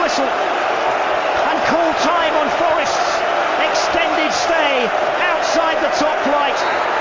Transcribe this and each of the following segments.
whistle and call time on Forest's extended stay outside the top flight.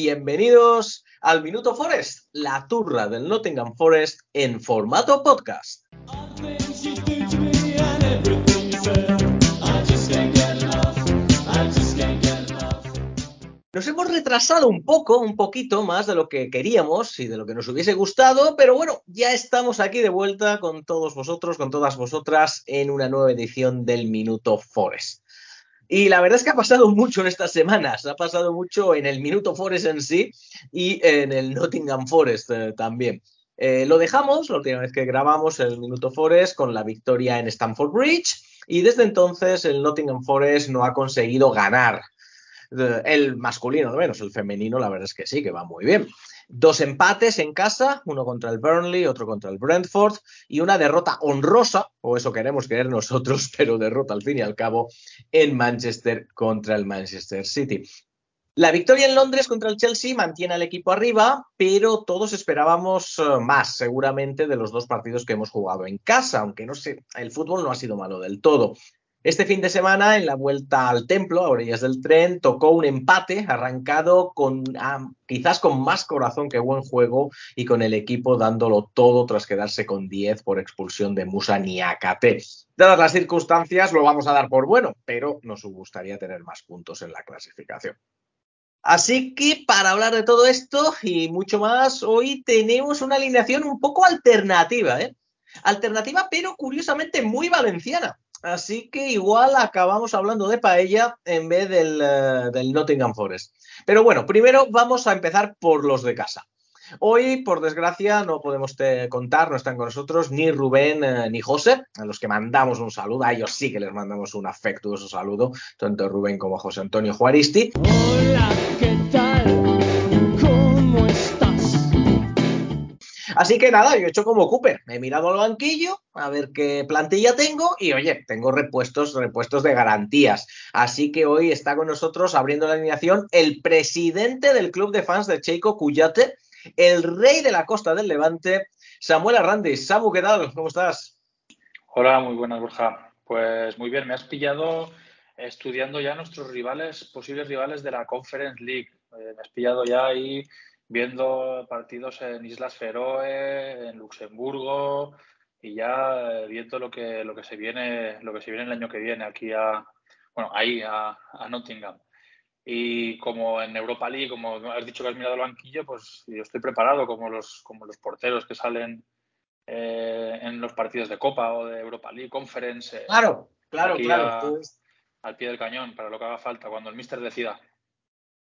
Bienvenidos al Minuto Forest, la turra del Nottingham Forest en formato podcast. Nos hemos retrasado un poco, un poquito más de lo que queríamos y de lo que nos hubiese gustado, pero bueno, ya estamos aquí de vuelta con todos vosotros, con todas vosotras, en una nueva edición del Minuto Forest. Y la verdad es que ha pasado mucho en estas semanas, ha pasado mucho en el Minuto Forest en sí y en el Nottingham Forest eh, también. Eh, lo dejamos la última vez que grabamos el Minuto Forest con la victoria en Stamford Bridge y desde entonces el Nottingham Forest no ha conseguido ganar. Eh, El masculino, al menos, el femenino, la verdad es que sí, que va muy bien. Dos empates en casa, uno contra el Burnley, otro contra el Brentford, y una derrota honrosa, o eso queremos creer nosotros, pero derrota al fin y al cabo en Manchester contra el Manchester City. La victoria en Londres contra el Chelsea mantiene al equipo arriba, pero todos esperábamos eh, más, seguramente, de los dos partidos que hemos jugado en casa, aunque no sé, el fútbol no ha sido malo del todo. Este fin de semana, en la vuelta al templo, a orillas del tren, tocó un empate arrancado con ah, quizás con más corazón que buen juego y con el equipo dándolo todo tras quedarse con 10 por expulsión de Musa Niakate. Dadas las circunstancias, lo vamos a dar por bueno, pero nos gustaría tener más puntos en la clasificación. Así que para hablar de todo esto y mucho más, hoy tenemos una alineación un poco alternativa, ¿eh? Alternativa, pero curiosamente muy valenciana. Así que igual acabamos hablando de paella en vez del, eh, del Nottingham Forest. Pero bueno, primero vamos a empezar por los de casa. Hoy, por desgracia, no podemos te- contar, no están con nosotros ni Rubén eh, ni José, a los que mandamos un saludo, a ellos sí que les mandamos un afectuoso saludo, tanto Rubén como José Antonio Juaristi. Hola, ¿qué tal? Así que nada, yo he hecho como Cooper, me he mirado al banquillo a ver qué plantilla tengo y oye, tengo repuestos, repuestos de garantías. Así que hoy está con nosotros abriendo la alineación el presidente del club de fans de Cheiko Cuyate, el rey de la costa del Levante, Samuel Arrandis. Samu, ¿qué tal? ¿Cómo estás? Hola, muy buenas, Borja. Pues muy bien, me has pillado estudiando ya nuestros rivales, posibles rivales de la Conference League. Eh, me has pillado ya ahí viendo partidos en Islas Feroe, en Luxemburgo y ya eh, viendo lo que, lo que se viene, lo que se viene el año que viene aquí a, bueno, ahí a, a Nottingham. Y como en Europa League, como has dicho que has mirado el banquillo, pues yo estoy preparado como los, como los porteros que salen eh, en los partidos de Copa o de Europa League, Conference, eh, Claro, claro, claro. a- al pie del cañón para lo que haga falta, cuando el míster decida.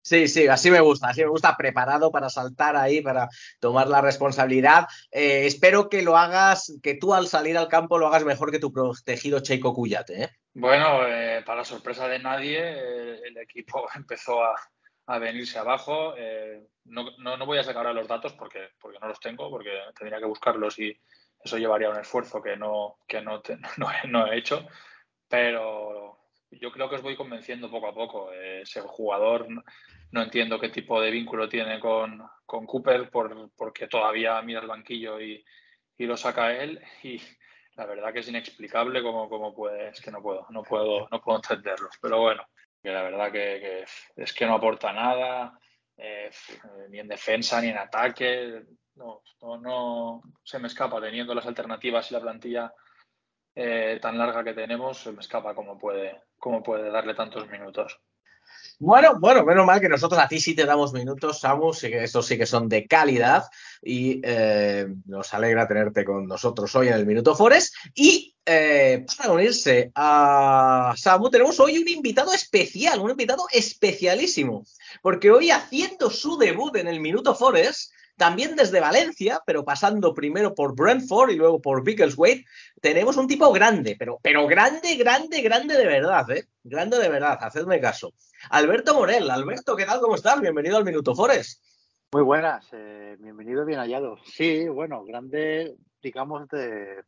Sí, sí, así me gusta, así me gusta, preparado para saltar ahí, para tomar la responsabilidad. Eh, espero que lo hagas, que tú al salir al campo lo hagas mejor que tu protegido Cheiko Cuyate, ¿eh? Bueno, eh, para sorpresa de nadie, eh, el equipo empezó a, a venirse abajo. No, no, no voy a sacar ahora los datos porque, porque no los tengo, porque tendría que buscarlos y eso llevaría un esfuerzo que no, que no, te- no he hecho. Pero yo creo que os voy convenciendo poco a poco. Eh, ese jugador no, entiendo qué tipo de vínculo tiene con, con Cooper por, porque todavía mira el banquillo y, y lo saca él. Y la verdad que es inexplicable cómo, cómo puede, es que no puedo, no puedo, no puedo entenderlos. Pero bueno, que la verdad que, que es que no aporta nada, eh, ni en defensa ni en ataque. No, no, no se me escapa teniendo las alternativas y la plantilla eh, tan larga que tenemos, se me escapa cómo puede, cómo puede darle tantos minutos. Bueno, bueno, menos mal que nosotros a ti sí te damos minutos, Samu, estos sí que son de calidad y eh, nos alegra tenerte con nosotros hoy en el Minuto Forest. Y eh, para unirse a Samu tenemos hoy un invitado especial, un invitado especialísimo, porque hoy haciendo su debut en el Minuto Forest, también desde Valencia, pero pasando primero por Brentford y luego por Biggleswade, tenemos un tipo grande, pero, pero grande, grande, grande de verdad, ¿eh? Grande de verdad, hacedme caso. Alberto Morel. Alberto, ¿qué tal? ¿Cómo estás? Bienvenido al Minuto Forest. Muy buenas, eh, bienvenido, bien hallado. Sí, bueno, grande, digamos, de,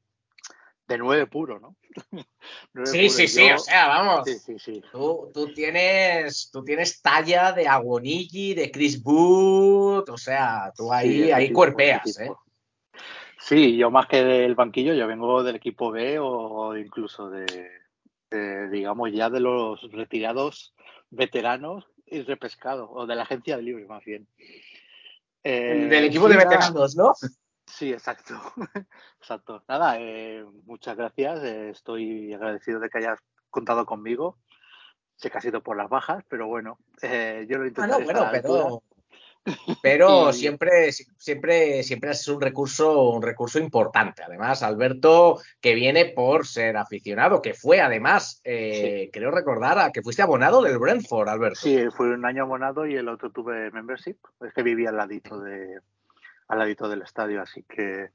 de nueve puro, ¿no? Nueve Sí, puro. sí, sí, Yo- o sea, vamos. Sí, sí, sí. Tú, tú tienes, tú tienes talla de Aguonigi, de Chris Wood, o sea, tú ahí, Sí, ahí cuerpeas, ¿eh? Sí, yo más que del banquillo, yo vengo del equipo B o incluso de, de, digamos, ya de los retirados veteranos y repescados, o de la agencia de libre más bien. Eh, Del equipo sí, de veteranos, ¿no? Sí, exacto. Exacto. Nada, eh, muchas gracias. eh, estoy agradecido de que hayas contado conmigo. Sé que ha sido por las bajas, pero bueno, eh, yo lo Ah, intentaré no, bueno, pero, pero Y- siempre, siempre, siempre es un recurso, un recurso importante. Además, Alberto, que viene por ser aficionado, que fue además, eh, creo recordar, a que fuiste abonado del Brentford, Alberto. Sí, fue un año abonado y el otro tuve membership. Es que vivía al ladito de, al ladito del estadio, así que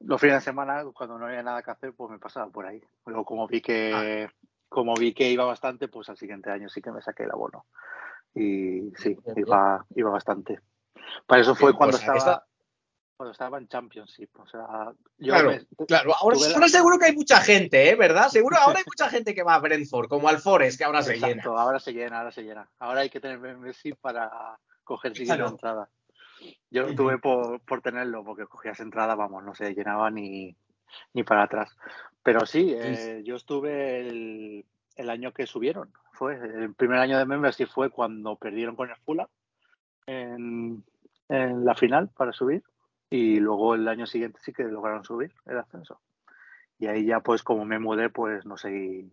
los fines de semana, cuando no había nada que hacer, pues me pasaba por ahí. Luego, como vi que, como vi que iba bastante, pues al siguiente año sí que me saqué el abono. Y sí, iba, iba bastante. Para eso fue cuando o sea, que estaba, está- cuando estaba en Championship. O sea, yo Claro, me- Claro, ahora, la- ahora seguro que hay mucha gente, ¿eh? ¿Verdad? Seguro ahora hay mucha gente que va a Brentford, como al Forest, que ahora se Exacto, llena. ahora se llena, ahora se llena. Ahora hay que tener membership para coger siguiente Claro. entrada. Yo lo Ujú. tuve por, por tenerlo, porque cogías entrada, vamos, no se llenaba ni, ni para atrás. Pero sí, eh, yo estuve el, el año que subieron. Fue el primer año de membership fue cuando perdieron con el Fulham en, en la final para subir. Y luego el año siguiente sí que lograron subir el ascenso. Y ahí ya pues como me mudé, pues no seguí,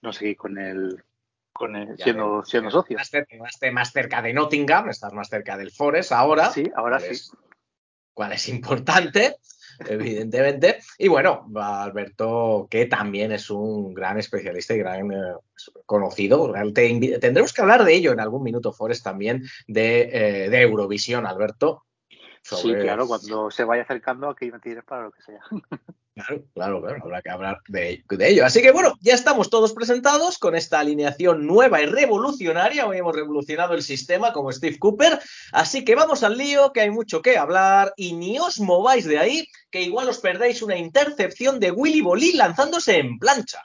no seguí con el, con el Ya siendo, siendo socio. Más más cerca de Nottingham, estás más cerca del Forest ahora. Sí, ahora sí. es- cual es importante, evidentemente. Y bueno, Alberto, que también es un gran especialista y gran eh, conocido. Te tendremos que hablar de ello en algún minuto, Forest, también, de, eh, de Eurovisión, Alberto. Sí, claro, cuando se vaya acercando aquí me tires para lo que sea. Claro, claro, claro, habrá que hablar de, de ello. Así que bueno, ya estamos todos presentados con esta alineación nueva y revolucionaria. Hoy hemos revolucionado el sistema como Steve Cooper. Así que vamos al lío, que hay mucho que hablar y ni os mováis de ahí, que igual os perdéis una intercepción de Willy Bolí lanzándose en plancha.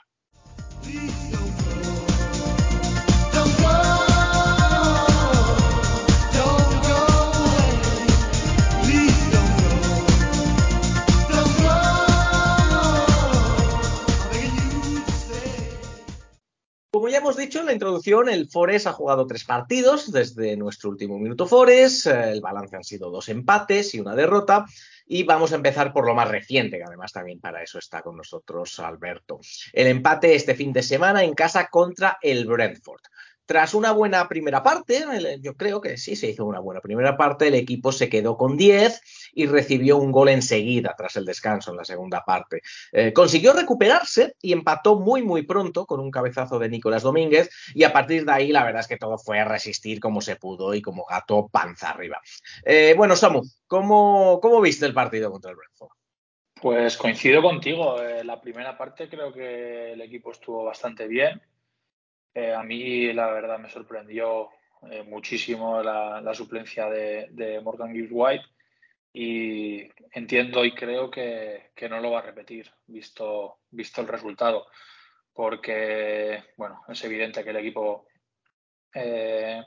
Como ya hemos dicho en la introducción, el Forest ha jugado tres partidos desde nuestro último minuto Forest. El balance han sido dos empates y una derrota. Y vamos a empezar por lo más reciente, que además también para eso está con nosotros Alberto. El empate este fin de semana en casa contra el Brentford. Tras una buena primera parte, yo creo que sí se hizo una buena primera parte, el equipo se quedó con 10 y recibió un gol enseguida tras el descanso en la segunda parte. Eh, consiguió recuperarse y empató muy, muy pronto con un cabezazo de Nicolás Domínguez. Y a partir de ahí, la verdad es que todo fue a resistir como se pudo y como gato panza arriba. Eh, bueno, Samu, ¿cómo, ¿cómo viste el partido contra el Brentford? Pues coincido contigo. eh, la primera parte creo que el equipo estuvo bastante bien. Eh, a mí, la verdad, me sorprendió eh, muchísimo la, suplencia de, Morgan Gibbs White y entiendo y creo que, que no lo va a repetir, visto, visto el resultado, porque, bueno, es evidente que el equipo eh,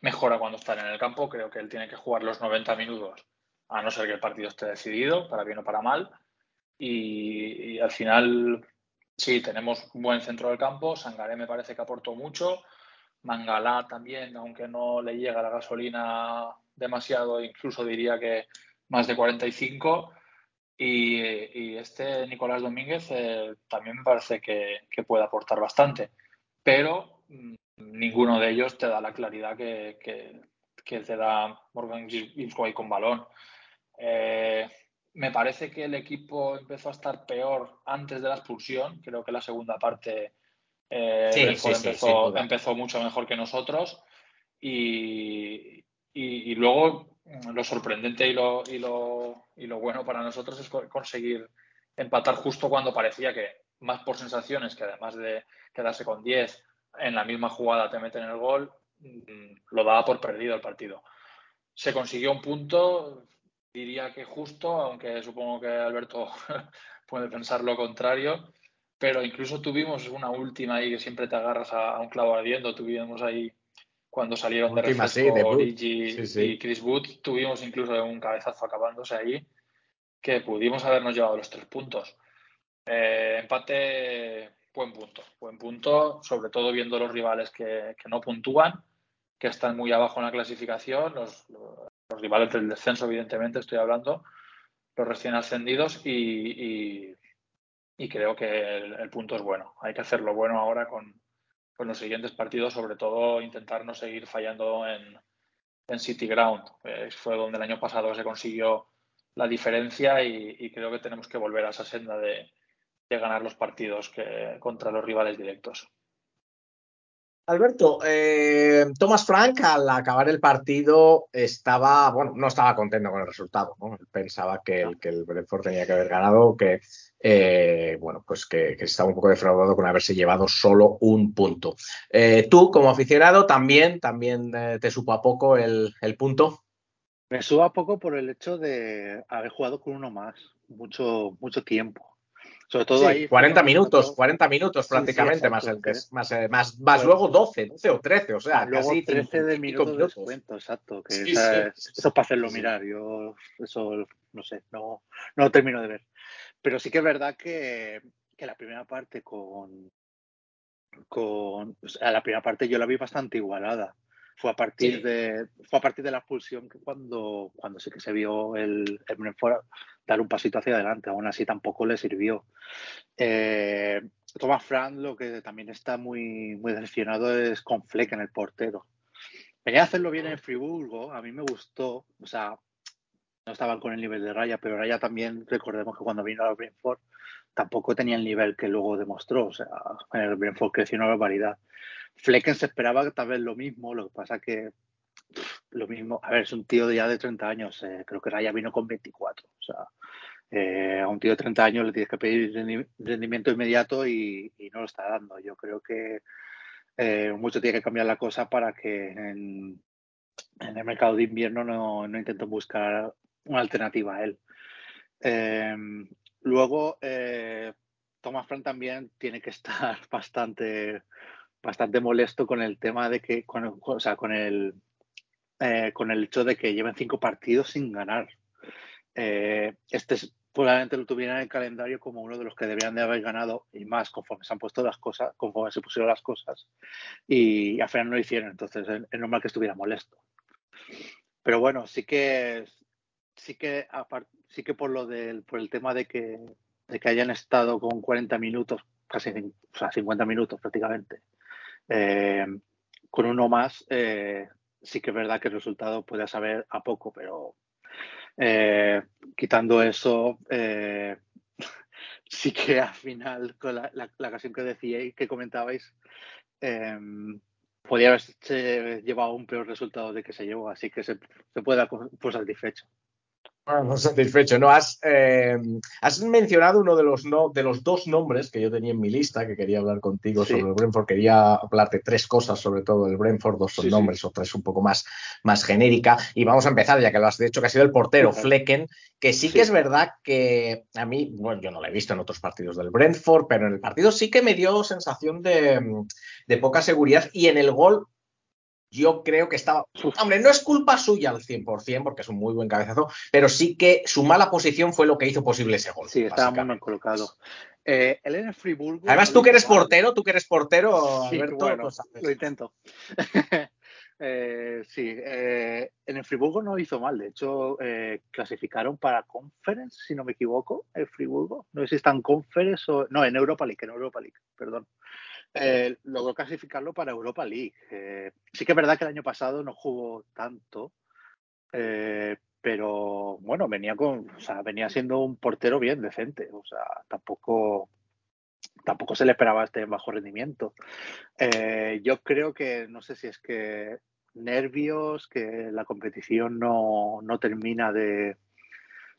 mejora cuando está en el campo. Creo que él tiene que jugar los 90 minutos, a no ser que el partido esté decidido, para bien o para mal. Y al final, sí, tenemos un buen centro del campo. Sangaré me parece que aportó mucho. Mangalá también, aunque no le llega la gasolina demasiado, incluso diría que más de 45. Y, y este Nicolás Domínguez eh, también me parece que, puede aportar bastante. Pero mm, ninguno de ellos te da la claridad que, te da Morgan White con balón. Eh, me parece que el equipo empezó a estar peor antes de la expulsión. Creo que la segunda parte eh, Sí, sí, empezó, empezó mucho mejor que nosotros. Y, y- y luego mm, lo sorprendente y lo, y, lo, y lo bueno para nosotros es co- conseguir empatar justo cuando parecía que, más por sensaciones, que además de quedarse con 10, en la misma jugada te meten el gol, mm, lo daba por perdido el partido. Se consiguió un punto, diría que justo, aunque supongo que Alberto puede pensar lo contrario, pero incluso tuvimos una última ahí que siempre te agarras a, a un clavo ardiendo, tuvimos ahí cuando salieron de sí, refresco de Wood. Origi Sí, sí. y Chris Wood, tuvimos incluso un cabezazo acabándose ahí que pudimos habernos llevado los tres puntos. Eh, empate, buen punto, buen punto, sobre todo viendo los rivales que, que no puntúan, que están muy abajo en la clasificación, los, los, los rivales del descenso, evidentemente, estoy hablando, los recién ascendidos, y, creo que el, punto es bueno. Hay que hacerlo bueno ahora con, los siguientes partidos, sobre todo intentar no seguir fallando en, City Ground. Eh, fue donde el año pasado se consiguió la diferencia y, creo que tenemos que volver a esa senda de, ganar los partidos contra los rivales directos. Alberto, eh, Thomas Frank al acabar el partido estaba, bueno, no estaba contento con el resultado, ¿no? Pensaba que el, que el Brentford tenía que haber ganado, que, eh, bueno, pues que, estaba un poco defraudado con haberse llevado solo un punto. Eh, tú, como aficionado, también, también eh, te supo a poco el, el punto. Me suba a poco por el hecho de haber jugado con uno más, mucho, mucho tiempo. Sobre todo sí, ahí. 40 minutos, todo... 40 minutos prácticamente, sí, sí, más, el más, eh, más, más luego 12, 12 o 13, o sea, luego casi 13 de minutos, minutos. de descuento, exacto. Que sí, esa, sí, eso es para hacerlo mirar, yo eso no sé, no, no lo termino de ver. Pero sí que es verdad que, que la primera parte con, con o sea, la primera parte yo la vi bastante igualada. Fue a partir sí. de fue a partir de la expulsión que cuando, cuando sí que se vio el, el Brentford dar un pasito hacia adelante, aún así tampoco le sirvió. Eh, Thomas Frank lo que también está muy, muy decepcionado es con Fleck en el portero. Venía a hacerlo bien en Friburgo, a mí me gustó, o sea, no estaban con el nivel de Raya, pero Raya también, recordemos que cuando vino al Brentford tampoco tenía el nivel que luego demostró, o sea, el Brentford creció una barbaridad. Flecken se esperaba tal vez lo mismo, lo que pasa que lo mismo, a ver, es un tío ya de 30 años, eh, creo que Raya vino con 24, o sea, eh, a un tío de 30 años le tienes que pedir rendimiento inmediato y, no lo está dando. Yo creo que eh, mucho tiene que cambiar la cosa para que en, el mercado de invierno no, no intenten buscar una alternativa a él. Eh, luego, Thomas Frank también tiene que estar bastante, bastante molesto con el tema de que, con, o sea, con el, eh, con el hecho de que lleven cinco partidos sin ganar. Eh, este es, probablemente lo tuvieran en el calendario como uno de los que deberían de haber ganado y más conforme se han puesto las cosas, conforme se pusieron las cosas y al final no lo hicieron, entonces es, es normal que estuviera molesto. Pero bueno, sí que sí que apart, sí que por lo del por el tema de que de que hayan estado con 40 minutos, casi o sea, 50 minutos prácticamente, eh, con uno más, eh, sí que es verdad que el resultado puede saber a poco, pero eh, quitando eso, sí que al final, con la, ocasión que decíais, que comentabais, eh, podría haberse llevado un peor resultado de que se llevó, así que se, se puede dar por satisfecho. Bueno, satisfecho, ¿no? Has, eh, has mencionado uno de los, no, de los dos nombres que yo tenía en mi lista, que quería hablar contigo sí. sobre el Brentford. Quería hablarte tres cosas, sobre todo el Brentford, dos son sí, nombres, sí. otras un poco más, más genérica. Y vamos a empezar, ya que lo has dicho, que ha sido el portero, Flecken, que sí, que es verdad que a mí, bueno, yo no lo he visto en otros partidos del Brentford, pero en el partido sí que me dio sensación de, de poca seguridad y en el gol yo creo que estaba. Hombre, no es culpa suya al 100%, porque es un muy buen cabezazo, pero sí que su mala posición fue lo que hizo posible ese gol. Sí, estaba muy mal colocado. Eh, él en el Friburgo. Además, tú que eres portero, tú que eres portero, sí, Alberto, bueno, lo intento. eh, sí, eh, en el Friburgo no hizo mal. De hecho, eh, clasificaron para Conference, si no me equivoco, el Friburgo. No sé si está en Conference o. No, en Europa League, en Europa League, perdón. Eh, logró clasificarlo para Europa League. Eh, sí que es verdad que el año pasado no jugó tanto, eh, pero bueno, venía con, o sea, venía siendo un portero bien decente. O sea, tampoco, tampoco se le esperaba este bajo rendimiento. Yo creo que, no sé si es que nervios, que la competición no, no termina de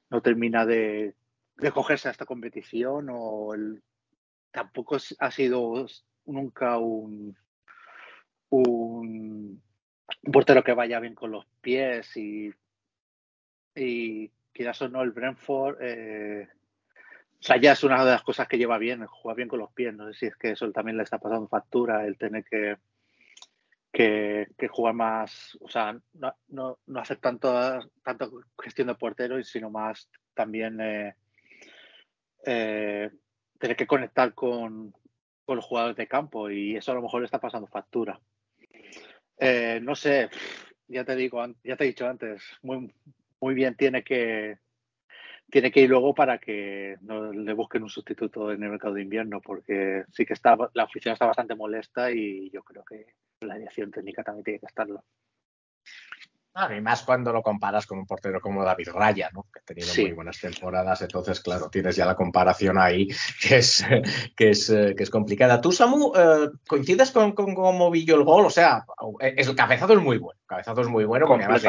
no termina de, de cogerse a esta competición o el, tampoco ha sido nunca un, un, portero que vaya bien con los pies y, y quizás o no el Brentford eh, ya es una de las cosas que lleva bien, juega bien con los pies. No sé si es que eso también le está pasando factura, el tener que, que, que jugar más, o sea, no, no, no hacer tanto, tanto gestión de portero, sino más también eh, eh, tener que conectar con, con, los jugadores de campo y eso a lo mejor está pasando factura. Eh, no sé, ya te digo, ya te he dicho antes, muy, muy bien tiene que tiene que ir luego para que no le busquen un sustituto en el mercado de invierno, porque sí que está, la oficina está bastante molesta y yo creo que la dirección técnica también tiene que estarlo. Y más cuando lo comparas con un portero como David Raya, ¿no? que ha tenido sí. muy buenas temporadas, entonces, claro, tienes ya la comparación ahí que es, que es, que es complicada. Tú, Samu, eh, ¿coincides con, con cómo vi yo el gol? O sea, es, el cabezazo es muy bueno, el cabezazo es muy bueno porque además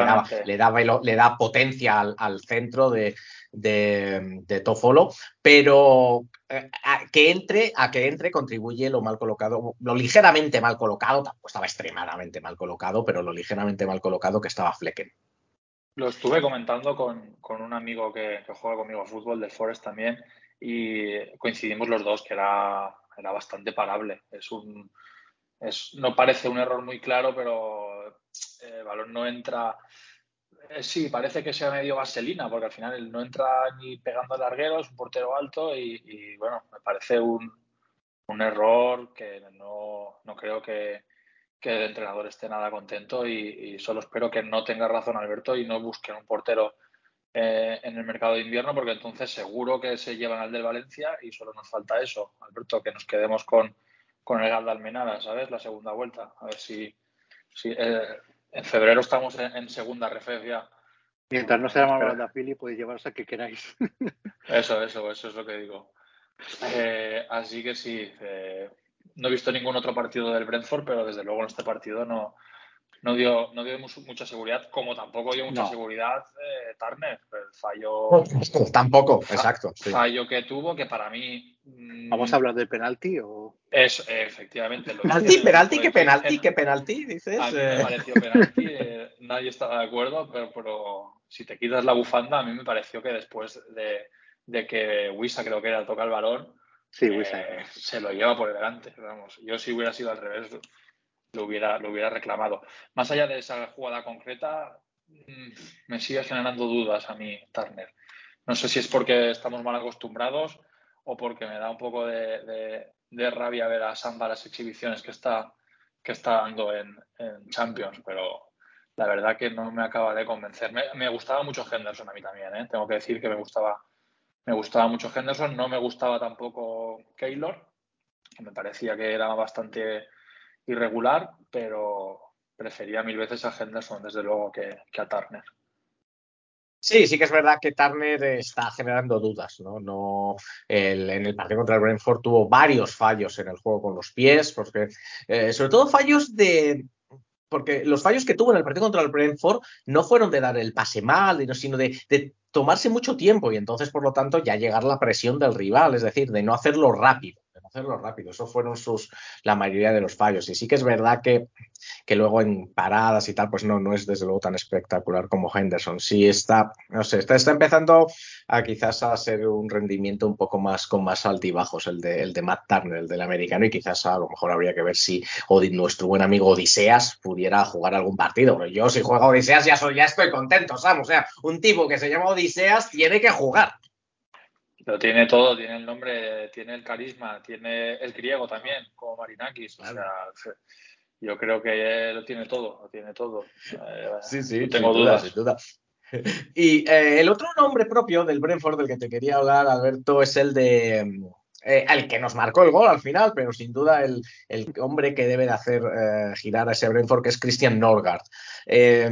le, daba, le, da, le da potencia al, al centro de, de, de Tofolo, pero eh, a que entre, a que entre contribuye lo mal colocado, lo ligeramente mal colocado, tampoco estaba extremadamente mal colocado, pero lo ligeramente mal colocado que estaba Flecken. Lo estuve comentando con, con un amigo que, juega conmigo a fútbol del Forest también y coincidimos los dos que era, era bastante parable. Es un, es, no parece un error muy claro, pero el balón no entra eh, sí, parece que sea medio vaselina, porque al final no entra ni pegando al larguero, es un portero alto y, bueno, me parece un, un error que no, no creo que, que, el entrenador esté nada contento y, y, solo espero que no tenga razón Alberto y no busquen un portero eh, en el mercado de invierno, porque entonces seguro que se llevan al del Valencia y solo nos falta eso, Alberto, que nos quedemos con, con el Gal de Almenara, ¿sabes? La segunda vuelta, a ver si... si eh, en febrero estamos en, en segunda ref ya. Mientras no sea más Pili, podéis llevaros a que queráis. Eso, eso, eso es lo que digo. Eh, así que sí, eh, no he visto ningún otro partido del Brentford, pero desde luego en este partido no, no dio, no dio mucha seguridad, como tampoco dio mucha no. seguridad eh, Turner. El fallo. Tampoco, exacto. Sí. Fallo que tuvo, que para mí. Mmm, ¿Vamos a hablar de penalti o.? Es, efectivamente. Lo penalti, penalti, ¿qué penalti? ¿Qué penalti? Dices. A mí me pareció penalti, eh, nadie estaba de acuerdo, pero, pero, si te quitas la bufanda, a mí me pareció que después de, de que Wisa, creo que era, toca el balón. Sí. Eh, se lo lleva por delante. Vamos, yo si hubiera sido al revés, lo hubiera, lo hubiera reclamado. Más allá de esa jugada concreta, mm, me sigue generando dudas a mí Turner. No sé si es porque estamos mal acostumbrados o porque me da un poco de, de, rabia ver a Samba las exhibiciones que está, que está dando en, en, Champions, pero la verdad que no me acaba de convencer. Me, me gustaba mucho Henderson a mí también, ¿eh? tengo que decir que me gustaba, me gustaba mucho Henderson, no me gustaba tampoco Keylor, que me parecía que era bastante irregular, pero prefería mil veces a Henderson, desde luego, que, que, a Turner. Sí, sí que es verdad que Turner está generando dudas, ¿no? no el, en el partido contra el Brentford tuvo varios fallos en el juego con los pies, porque eh, sobre todo fallos de, porque los fallos que tuvo en el partido contra el Brentford no fueron de dar el pase mal, sino de, tomarse mucho tiempo y entonces, por lo tanto, ya llegar la presión del rival, es decir, de no hacerlo rápido, hacerlo rápido. Eso fueron sus, la mayoría de los fallos. Y sí que es verdad que, que luego en paradas y tal, pues no, no es desde luego tan espectacular como Henderson. Sí está, no sé, está, está empezando a quizás a ser un rendimiento un poco más con más altibajos el de, el de Matt Turner, el del americano, y quizás a lo mejor habría que ver si nuestro buen amigo Odiseas pudiera jugar algún partido. Pero yo si juega Odiseas ya, soy, ya estoy contento, Sam. O sea, un tipo que se llama Odiseas tiene que jugar. Lo tiene todo, tiene el nombre, tiene el carisma, tiene el griego también, como Marinakis. Claro. O sea, yo creo que lo tiene todo, lo tiene todo. Sí, sí, no tengo sin dudas. Duda, sin duda. Y eh, el otro nombre propio del Brentford del que te quería hablar, Alberto, es el de eh, el que nos marcó el gol al final, pero sin duda el, el hombre que debe de hacer eh, girar a ese Brentford, es Christian Norgard. Eh,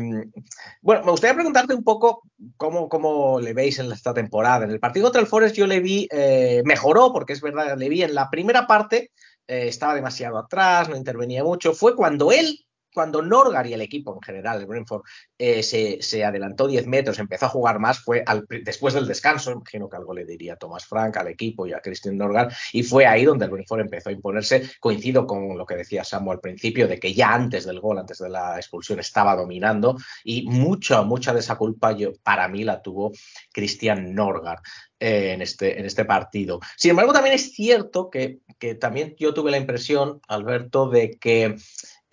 bueno, me gustaría preguntarte un poco cómo, cómo, le veis en esta temporada. En el partido contra el Forest yo le vi, eh, mejoró, porque es verdad, le vi en la primera parte, eh, estaba demasiado atrás, no intervenía mucho. Fue cuando él cuando Norgar y el equipo en general, el Brentford, eh, se, adelantó 10 metros, empezó a jugar más, fue al, después del descanso, imagino que algo le diría Thomas Frank al equipo y a Christian Norgar, y fue ahí donde el Brentford empezó a imponerse. Coincido con lo que decía Samu al principio, de que ya antes del gol, antes de la expulsión, estaba dominando, y mucha, mucha de esa culpa yo, para mí la tuvo Christian Norgar. Eh, en, este, en este partido. Sin embargo, también es cierto que, que también yo tuve la impresión, Alberto, de que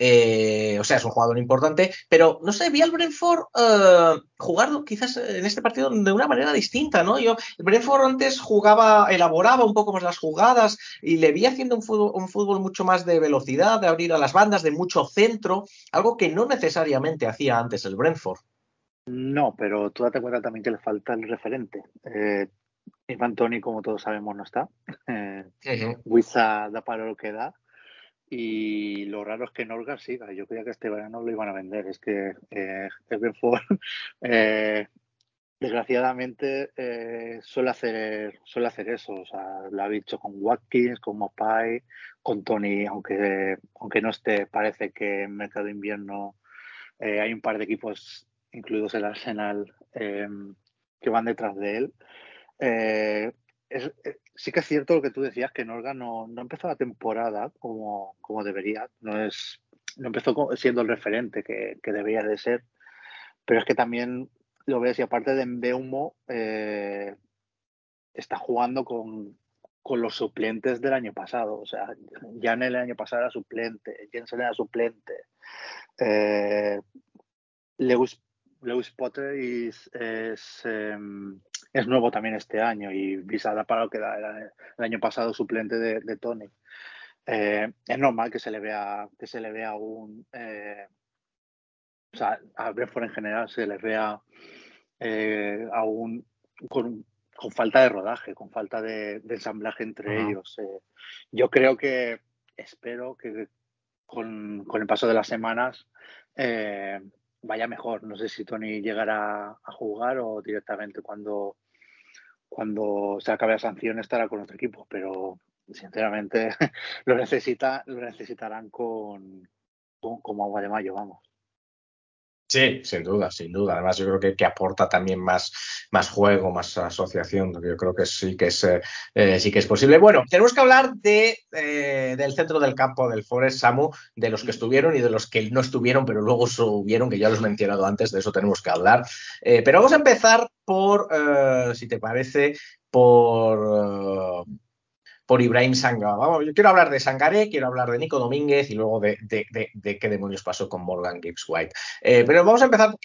eh, o sea, es un jugador importante, pero no sé, vi al Brentford uh, jugar quizás en este partido de una manera distinta, ¿no? Yo, el Brentford antes jugaba, elaboraba un poco más las jugadas y le vi haciendo un fútbol, un fútbol mucho más de velocidad, de abrir a las bandas, de mucho centro, algo que no necesariamente hacía antes el Brentford. No, pero tú date cuenta también que le falta el referente. Eh, Ivan Tony, como todos sabemos, no está. Eh, uh -huh. Da para lo que da. Y lo raro es que Norgar siga. Yo creía que este verano lo iban a vender. Es que eh, Brentford, eh, desgraciadamente, eh, suele, hacer, suele hacer eso. O sea, lo ha dicho con Watkins, con Mopai, con Tony, aunque, aunque no esté, parece que en mercado de invierno eh, hay un par de equipos, incluidos el Arsenal, eh, que van detrás de él. Sí que es cierto lo que tú decías, que Norga no, no empezó la temporada como, como debería, no, es, no empezó siendo el referente que, que, debería de ser, pero es que también lo ves y aparte de Mbeumo, eh, está jugando con, con, los suplentes del año pasado, o sea, Jan el año pasado era suplente, Jensen era suplente, eh, Lewis, Potter es, es nuevo también este año y Visada para lo que da era el año pasado suplente de, de Tony. Eh, es normal que se le vea que se le vea un eh, o sea, a Brentford en general se le vea eh, aún con, con, falta de rodaje, con falta de, de ensamblaje entre uh -huh. ellos. Eh, yo creo que espero que con, con el paso de las semanas eh, vaya mejor. No sé si Tony llegará a jugar o directamente cuando, cuando se acabe la sanción estará con otro equipo, pero sinceramente lo, necesita, lo necesitarán con, con, como agua de mayo, vamos. Sí, sin duda, sin duda. Además, yo creo que, que aporta también más, más juego, más asociación. Yo creo que sí que es, eh, sí que es posible. Bueno, tenemos que hablar de, eh, del centro del campo del Forest, Samu, de los que estuvieron y de los que no estuvieron, pero luego subieron, que ya los he mencionado antes, de eso tenemos que hablar. Eh, pero vamos a empezar por, eh, si te parece, por por Ibrahim Sanga. Vamos, yo quiero hablar de Sangaré, quiero hablar de Nico Domínguez y luego de, qué demonios pasó con Morgan Gibbs White. Eh, pero vamos a empezar,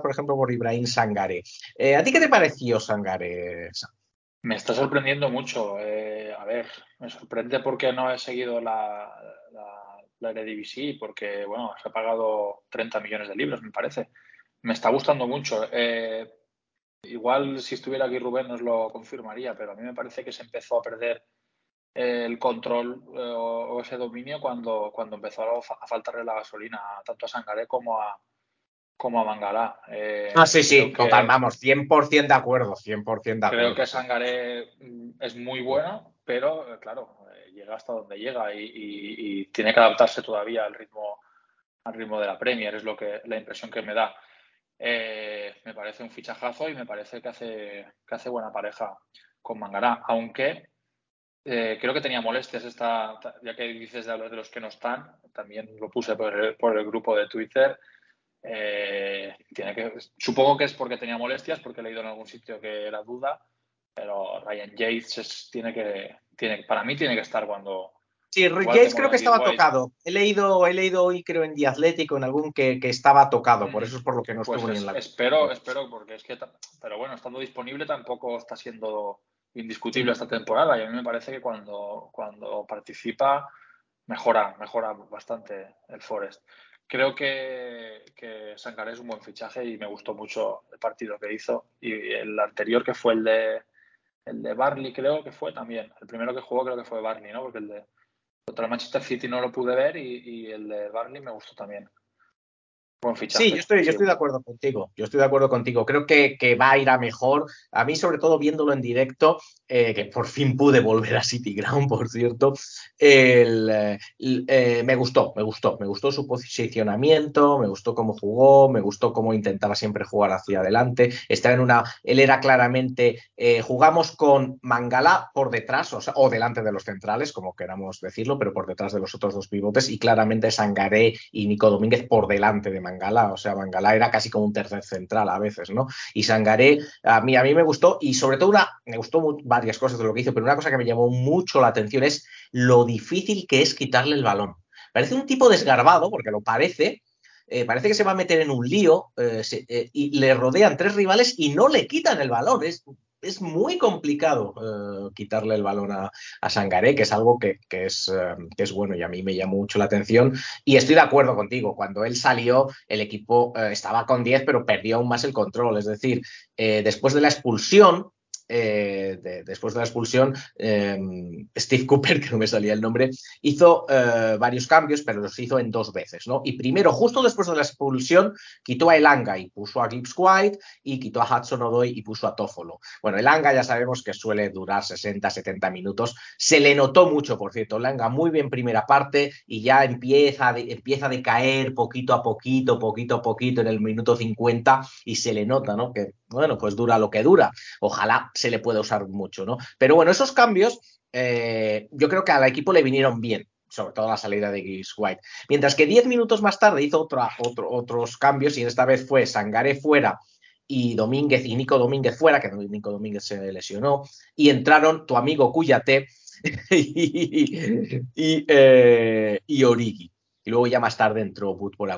por ejemplo, por Ibrahim Sangaré. Eh, ¿A ti qué te pareció Sangaré? Me está sorprendiendo mucho. Eh, a ver, me sorprende porque no he seguido la, la, Eredivisie, porque, bueno, se ha pagado 30 millones de libros, me parece. Me está gustando mucho. Igual si estuviera aquí Rubén nos lo confirmaría, pero a mí me parece que se empezó a perder el control eh, o ese dominio cuando, cuando empezó a, a, faltarle la gasolina tanto a Sangaré como a, como a Mangala. Eh, ah, sí, sí, que, total, vamos, 100% de acuerdo, 100% de acuerdo. Creo que Sangaré es muy bueno, pero eh, claro, llega hasta donde llega y, y, y, tiene que adaptarse todavía al ritmo, al ritmo de la Premier, es lo que, la impresión que me da. Eh, me parece un fichajazo y me parece que hace, que hace buena pareja con Mangala, aunque eh, creo que tenía molestias esta, ya que dices de hablar de los que no están, también lo puse por el, por el grupo de Twitter. Eh, tiene que, supongo que es porque tenía molestias, porque he leído en algún sitio que era duda, pero Ryan Yates es, tiene que, tiene, para mí tiene que estar cuando. Sí, Yates creo que estaba White. tocado. He leído, he leído hoy, creo, en The Atlético, en algún que, que estaba tocado, por eso es por lo que no pues estuvo es, en la. Espero, espero, porque es que, pero bueno, estando disponible tampoco está siendo indiscutible esta temporada y a mí me parece que cuando, cuando participa mejora, mejora bastante el Forest. Creo que, que Sangaré es un buen fichaje y me gustó mucho el partido que hizo y el anterior que fue el de el de Barley creo que fue también. El primero que jugó creo que fue Barley, ¿no? Porque el de contra el Manchester City no lo pude ver y, y el de Barley me gustó también. Buen fichaje. Sí, yo estoy, yo estoy de acuerdo contigo. Yo estoy de acuerdo contigo. Creo que, que va a ir a mejor. A mí, sobre todo viéndolo en directo, eh, que por fin pude volver a City Ground, por cierto, el, eh, me gustó, me gustó. Me gustó su posicionamiento, me gustó cómo jugó, me gustó cómo intentaba siempre jugar hacia adelante. Estaba en una. Él era claramente. eh, jugamos con Mangala por detrás, o, sea, o delante de los centrales, como queramos decirlo, pero por detrás de los otros dos pivotes, y claramente Sangaré y Nico Domínguez por delante de Mangala. O sea, Mangala era casi como un tercer central a veces, ¿no? Y Sangaré, a mí, a mí me gustó, y sobre todo una, me gustó varias cosas de lo que hizo, pero una cosa que me llamó mucho la atención es lo difícil que es quitarle el balón. Parece un tipo desgarbado, porque lo parece, eh, parece que se va a meter en un lío eh, eh, y le rodean tres rivales y no le quitan el balón. Es, es muy complicado eh, quitarle el balón a, a Sangaré, que es algo que, que es, eh, que es bueno y a mí me llamó mucho la atención. Y estoy de acuerdo contigo, cuando él salió, el equipo eh, estaba con 10, pero perdió aún más el control. Es decir, después de la expulsión, eh, de- después de la expulsión, eh, Steve Cooper, que no me salía el nombre, hizo eh, varios cambios, pero los hizo en dos veces, ¿no? Y primero, justo después de la expulsión, quitó a Elanga y puso a Gibbs White, y quitó a Hudson Odoi y puso a Toffolo. Bueno, Elanga ya sabemos que suele durar 60, 70 minutos. Se le notó mucho, por cierto, Elanga muy bien primera parte y ya empieza, de- empieza a decaer poquito a poquito, poquito a poquito en el minuto 50 y se le nota, ¿no? Que, bueno, pues dura lo que dura. Ojalá se le pueda usar mucho, ¿no? Pero bueno, esos cambios eh, yo creo que al equipo le vinieron bien, sobre todo la salida de Gibbs White. Mientras que 10 minutos más tarde hizo otro, otros cambios y esta vez fue Sangaré fuera y Domínguez y Nico Domínguez fuera, que Nico Domínguez se lesionó, y entraron tu amigo Cuyate y, y, eh, y Origi. Y luego ya más tarde entró Bud por.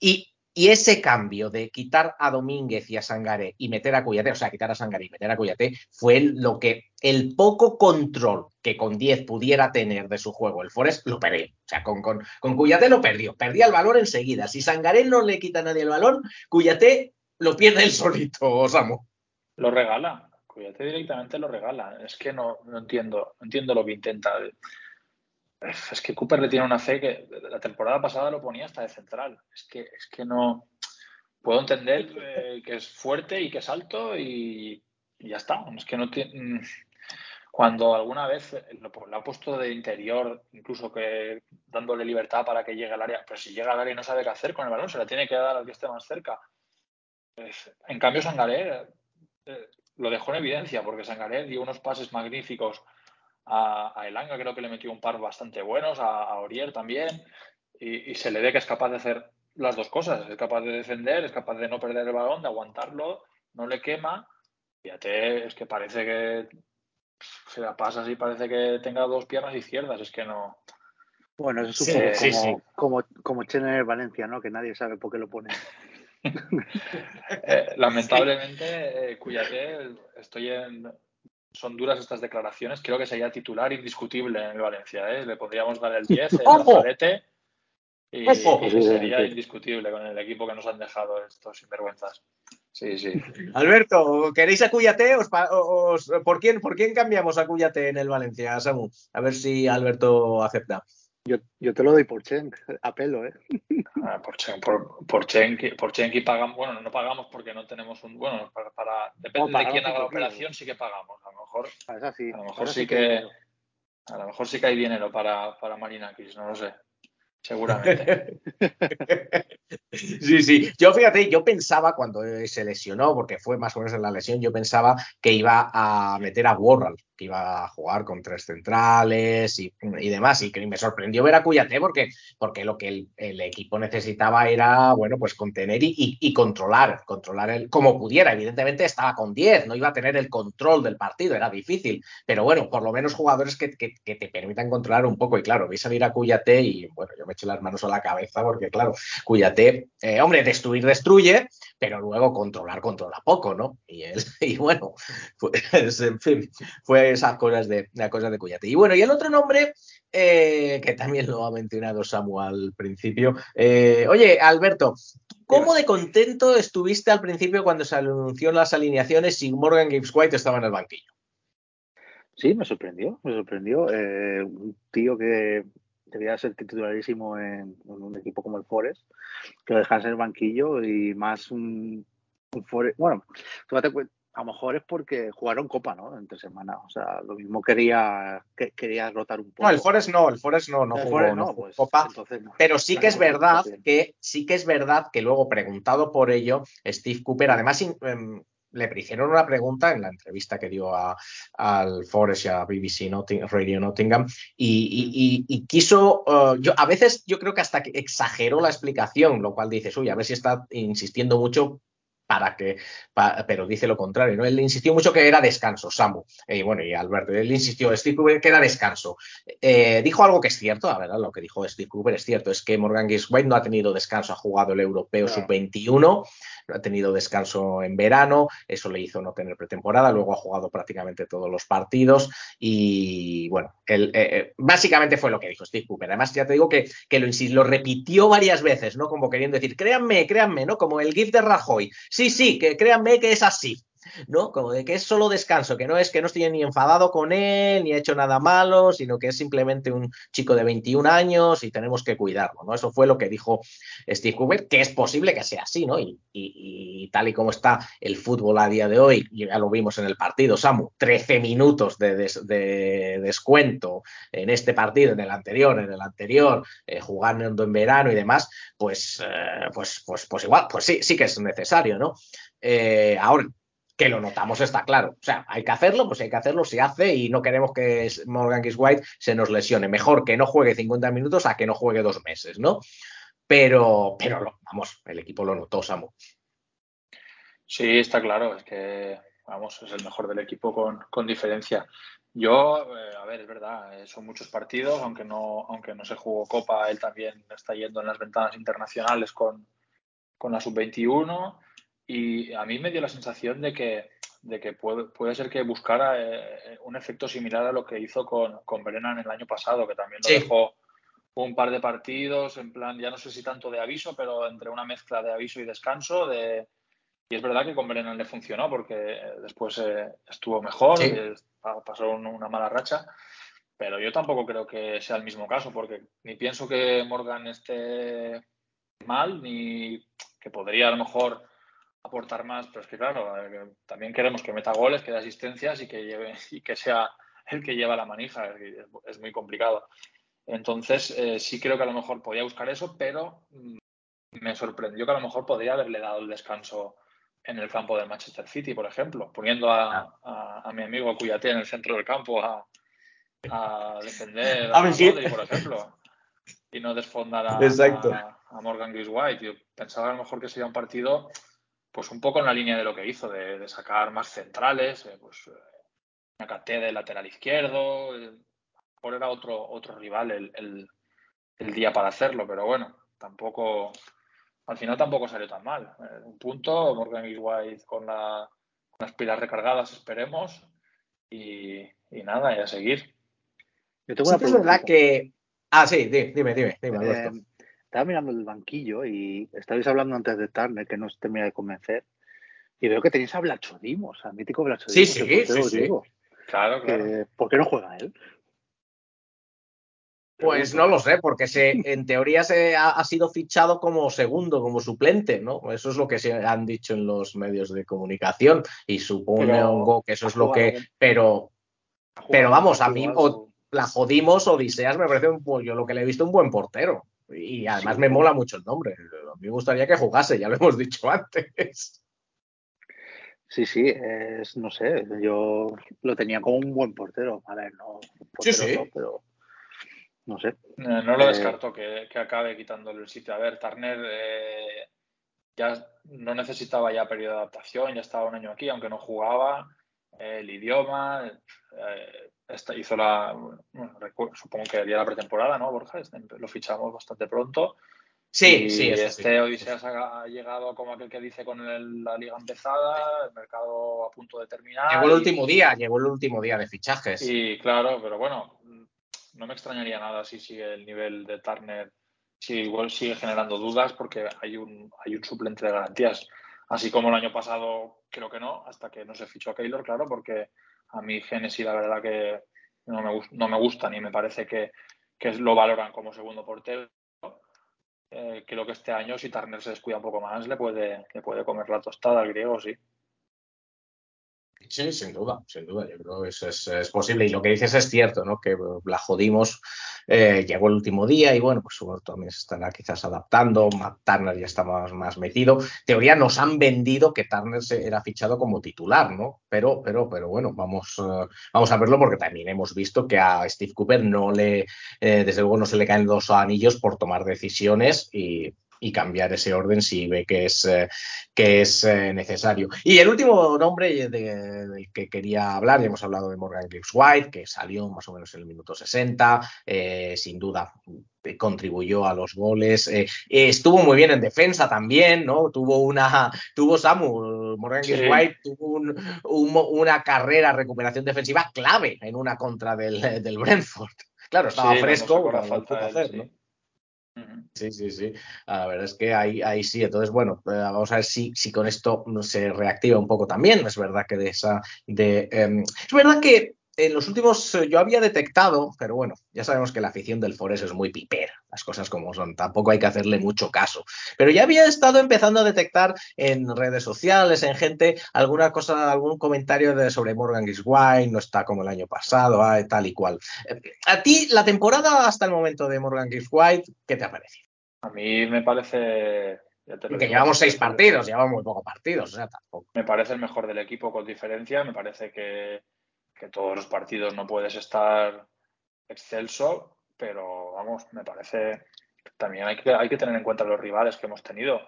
Y y ese cambio de quitar a Domínguez y a Sangaré y meter a Cuyate, o sea, quitar a Sangaré y meter a Cuyate, fue lo que el poco control que con 10 pudiera tener de su juego el Forest lo perdió. O sea, con, con, con Cuyate lo perdió. Perdía el valor enseguida. Si Sangaré no le quita a nadie el balón, Cuyate lo pierde él solito, Samu. Lo regala. Cuídate directamente lo regala. Es que no, no entiendo, no entiendo lo que intenta. Es que Cooper le tiene una fe que la temporada pasada lo ponía hasta de central. Es que, es que no. Puedo entender eh, que es fuerte y que es alto y, y ya está. Es que no tiene. Cuando alguna vez lo, lo, ha puesto de interior, incluso que dándole libertad para que llegue al área, pero si llega al área y no sabe qué hacer con el balón, se la tiene que dar al que esté más cerca. En cambio, Sangaré eh, lo dejó en evidencia, porque Sangaré dio unos pases magníficos a, a Elanga, creo que le metió un par bastante buenos, a, a Orier también, y, y, se le ve que es capaz de hacer las dos cosas, es capaz de defender, es capaz de no perder el balón, de aguantarlo, no le quema. Fíjate, es que parece que se la pasa así, parece que tenga dos piernas izquierdas, es que no. Bueno, eso es un poco sí, como, sí, sí. como, como Chener Valencia, ¿no? Que nadie sabe por qué lo pone. eh, lamentablemente, eh, Cuyate, estoy en. Son duras estas declaraciones. Creo que sería titular indiscutible en el Valencia. ¿eh? Le podríamos dar el 10, el brazalete, y, y, sería indiscutible con el equipo que nos han dejado estos sinvergüenzas. Sí, sí. Alberto, ¿queréis a Cuyate? Os, os, ¿por, quién, ¿Por quién cambiamos a Cuyate en el Valencia, Samu? A ver si Alberto acepta. Yo, yo te lo doy por Chen, a pelo, ¿eh? Ah, por, Chen, por, por, Chenki, por pagamos, bueno, no pagamos porque no tenemos un, bueno, para, para depende no, de quién haga la operación, sí que pagamos. A lo mejor, ah, sí, a lo mejor sí que, a lo mejor sí que hay dinero para, para Marinakis, no lo sé. Seguramente. sí, sí. Yo fíjate, yo pensaba cuando se lesionó, porque fue más o menos en la lesión, yo pensaba que iba a meter a Warral, que iba a jugar con tres centrales y, y demás. Y que me sorprendió ver a Cuyate porque, porque lo que el, equipo necesitaba era, bueno, pues contener y, y, controlar, controlar el, como pudiera. Evidentemente estaba con 10, no iba a tener el control del partido, era difícil. Pero bueno, por lo menos jugadores que, que, te permitan controlar un poco. Y claro, vi salir a Cuyate y bueno, yo me eché las manos a la cabeza porque, claro, Cuyate, eh, hombre, destruir, destruye, pero luego controlar, controla poco, ¿no? Y, él, y bueno, pues, en fin, fue esas cosas de, las cosas de Cuyate. Y bueno, y el otro nombre, eh, que también lo ha mencionado Samu al principio, eh, oye, Alberto, ¿cómo de contento estuviste al principio cuando se anunció las alineaciones y Morgan Gibbs White estaba en el banquillo? Sí, me sorprendió, me sorprendió. Eh, un tío que debía ser titularísimo en, en, un equipo como el Forest, que lo dejas en el banquillo y más un, un Forest. Bueno, a lo mejor es porque jugaron Copa, ¿no? Entre semana. O sea, lo mismo quería, que, quería rotar un poco. No, el Forest no, el Forest no, no El jugó, Forest no no, jugó pues, Copa. entonces no. Pero sí que es verdad bien. que sí que es verdad que luego preguntado por ello, Steve Cooper, además em, le hicieron una pregunta en la entrevista que dio a- al Forest y a BBC Notting- Radio Nottingham y, y- y- y quiso, eh, yo a veces yo creo que hasta que exageró la explicación, lo cual dices, uy, a ver si está insistiendo mucho para que, pero dice lo contrario, ¿no? Él insistió mucho que era descanso, Samu, y bueno, y Alberto, él insistió, Steve Cooper, que era descanso. Eh, dijo algo que es cierto, la verdad, lo que dijo Steve Cooper es cierto, es que Morgan Giswhite no ha tenido descanso, ha jugado el europeo Claro. sub-21, no ha tenido descanso en verano, eso le hizo no tener pretemporada, luego ha jugado prácticamente todos los partidos y bueno, eh, eh, básicamente fue lo que dijo Steve Cooper. Además, ya te digo que, que lo, lo repitió varias veces, ¿no? Como queriendo decir, créanme, créanme, ¿no? Como el GIF de Rajoy. Sí, sí, que créanme que es así. ¿No? Como de que es solo descanso, que no es que no estoy ni enfadado con él, ni he hecho nada malo, sino que es simplemente un chico de 21 años y tenemos que cuidarlo, ¿no? Eso fue lo que dijo Steve Cooper, que es posible que sea así, ¿no? Y, y- y tal y como está el fútbol a día de hoy, ya lo vimos en el partido, Samu, 13 minutos de, de descuento en este partido, en el anterior, en el anterior, eh, jugando en verano y demás, pues, eh, pues, pues, pues igual, pues sí, sí que es necesario, ¿no? Eh, ahora, que lo notamos está claro. O sea, hay que hacerlo, pues hay que hacerlo, se hace y no queremos que Morgan White se nos lesione. Mejor que no juegue 50 minutos a que no juegue dos meses, ¿no? Pero, pero lo- vamos, el equipo lo notó, Samu. Sí, está claro, es que, vamos, es el mejor del equipo con, con diferencia. Yo, eh, a ver, es verdad, eh, son muchos partidos, aunque no, aunque no se jugó Copa, él también está yendo en las ventanas internacionales con, con la sub-21 y a mí me dio la sensación de que, de que puede, puede ser que buscara eh, un efecto similar a lo que hizo con, con Brennan el año pasado, que también lo Sí. dejó un par de partidos, en plan, ya no sé si tanto de aviso, pero entre una mezcla de aviso y descanso, de, y es verdad que con Brennan le funcionó porque eh, después eh, estuvo mejor, Sí. eh, pasó un- una mala racha, pero yo tampoco creo que sea el mismo caso porque ni pienso que Morgan esté mal ni que podría a lo mejor aportar más, pero es que claro, eh, también queremos que meta goles, que dé asistencias y que lleve y que sea el que lleva la manija, es, muy complicado. Entonces, eh, sí creo que a lo mejor podía buscar eso, pero mm, me sorprendió que a lo mejor podría haberle dado el descanso en el campo del Manchester City, por ejemplo, poniendo a, a- a mi amigo Cuyate en el centro del campo a, a defender A Rodri, por ejemplo, y no desfondar a, Morgan White. Yo pensaba a lo mejor que sería un partido pues un poco en la línea de lo que hizo, de, de sacar más centrales, eh, pues eh, Nakate de lateral izquierdo, eh, por era otro, otro rival el, el- el día para hacerlo, pero bueno, tampoco, al final tampoco salió tan mal. Eh, un punto, Morgan White con, la- con las pilas recargadas, esperemos, y, y nada, y a seguir. Yo tengo una que es verdad que... Ah, sí, di- dime, dime, dime. Eh, estaba mirando el banquillo y estabais hablando antes de Turner, que no os termina de convencer. Y veo que tenéis a Blachodimos, al mítico Blachodimos, Sí, sí, sí, sí. Claro, claro. Que- ¿Por qué no juega él? Pues no ¿eh? lo sé, porque se, en teoría se ha, ha sido fichado como segundo, como suplente, ¿no? Eso es lo que se han dicho en los medios de comunicación y supongo que eso ¿ha es lo que... Pero, pero vamos, a mí o la jodimos, Odiseas me parece un, yo lo que le he visto un buen portero. Y además Sí. me mola mucho el nombre. A mí me gustaría que jugase, ya lo hemos dicho antes. Sí, sí, es, no sé, yo lo tenía como un buen portero. A ver, no, portero sí. no, pero no sé. No lo Eh, descarto que, que acabe quitándole el sitio. A ver, Turner eh, ya no necesitaba ya periodo de adaptación, ya estaba un año aquí, aunque no jugaba. eh, el idioma, eh, esta- hizo la, bueno, supongo que haría la pretemporada, ¿no, Borja? Este- Lo fichamos bastante pronto. Sí, y sí, eso sí. este Odiseas ha, ha llegado como aquel que dice con el- la liga empezada, el mercado a punto de terminar. Llegó el y- último día, llegó el último día de fichajes. y claro, pero bueno, no me extrañaría nada si sigue el nivel de Turner, si igual sigue generando dudas porque hay un, hay un suplente de garantías. Así como el año pasado, creo que no, hasta que no se fichó a Keylor, claro, porque A mí Genesis la verdad que no me, no me gusta ni me parece que, que lo valoran como segundo portero. Eh, creo que este año si Turner se descuida un poco más le puede, le puede comer la tostada al griego, sí. Sí, sin duda, sin duda. Yo creo que eso es, posible. Y lo que dices es cierto, ¿no? Que la jodimos, eh, llegó el último día y bueno, pues también se estará quizás adaptando. Matt Turner ya está más, más metido. Teoría nos han vendido que Turner se era fichado como titular, ¿no? Pero, pero, pero bueno, vamos, uh, vamos a verlo porque también hemos visto que a Steve Cooper no le, eh, desde luego no se le caen dos anillos por tomar decisiones y y cambiar ese orden si ve que es, eh, que es eh, necesario. Y el último nombre de, del que quería hablar, ya hemos hablado de Morgan Gibbs White, que salió más o menos en el minuto 60, eh, sin duda contribuyó a los goles, estuvo muy bien en defensa también, ¿no? Tuvo una, tuvo Samu, Morgan Gibbs sí. White tuvo un, un, una carrera, recuperación defensiva clave en una contra del, del Brentford. Claro, estaba sí, fresco, no falta hacer, sí. ¿no? Sí, sí, sí. La verdad es que ahí, ahí sí. Entonces, bueno, eh, vamos a ver si, si con esto se reactiva un poco también. Es verdad que de esa. De, eh, es verdad que en los últimos yo había detectado, pero bueno, ya sabemos que la afición del Forest es muy pipera, las cosas como son, tampoco hay que hacerle mucho caso. Pero ya había estado empezando a detectar en redes sociales, en gente, alguna cosa, algún comentario de, sobre Morgan Giswine, no está como el año pasado, ah, tal y cual. A ti, la temporada hasta el momento de Morgan Giswine, ¿qué te ha parecido? A mí me parece. que llevamos seis partidos, llevamos muy pocos partidos, o sea, tampoco. Me parece el mejor del equipo con diferencia, me parece que que todos los partidos no puedes estar excelso, pero vamos, me parece también hay que, hay que tener en cuenta los rivales que hemos tenido.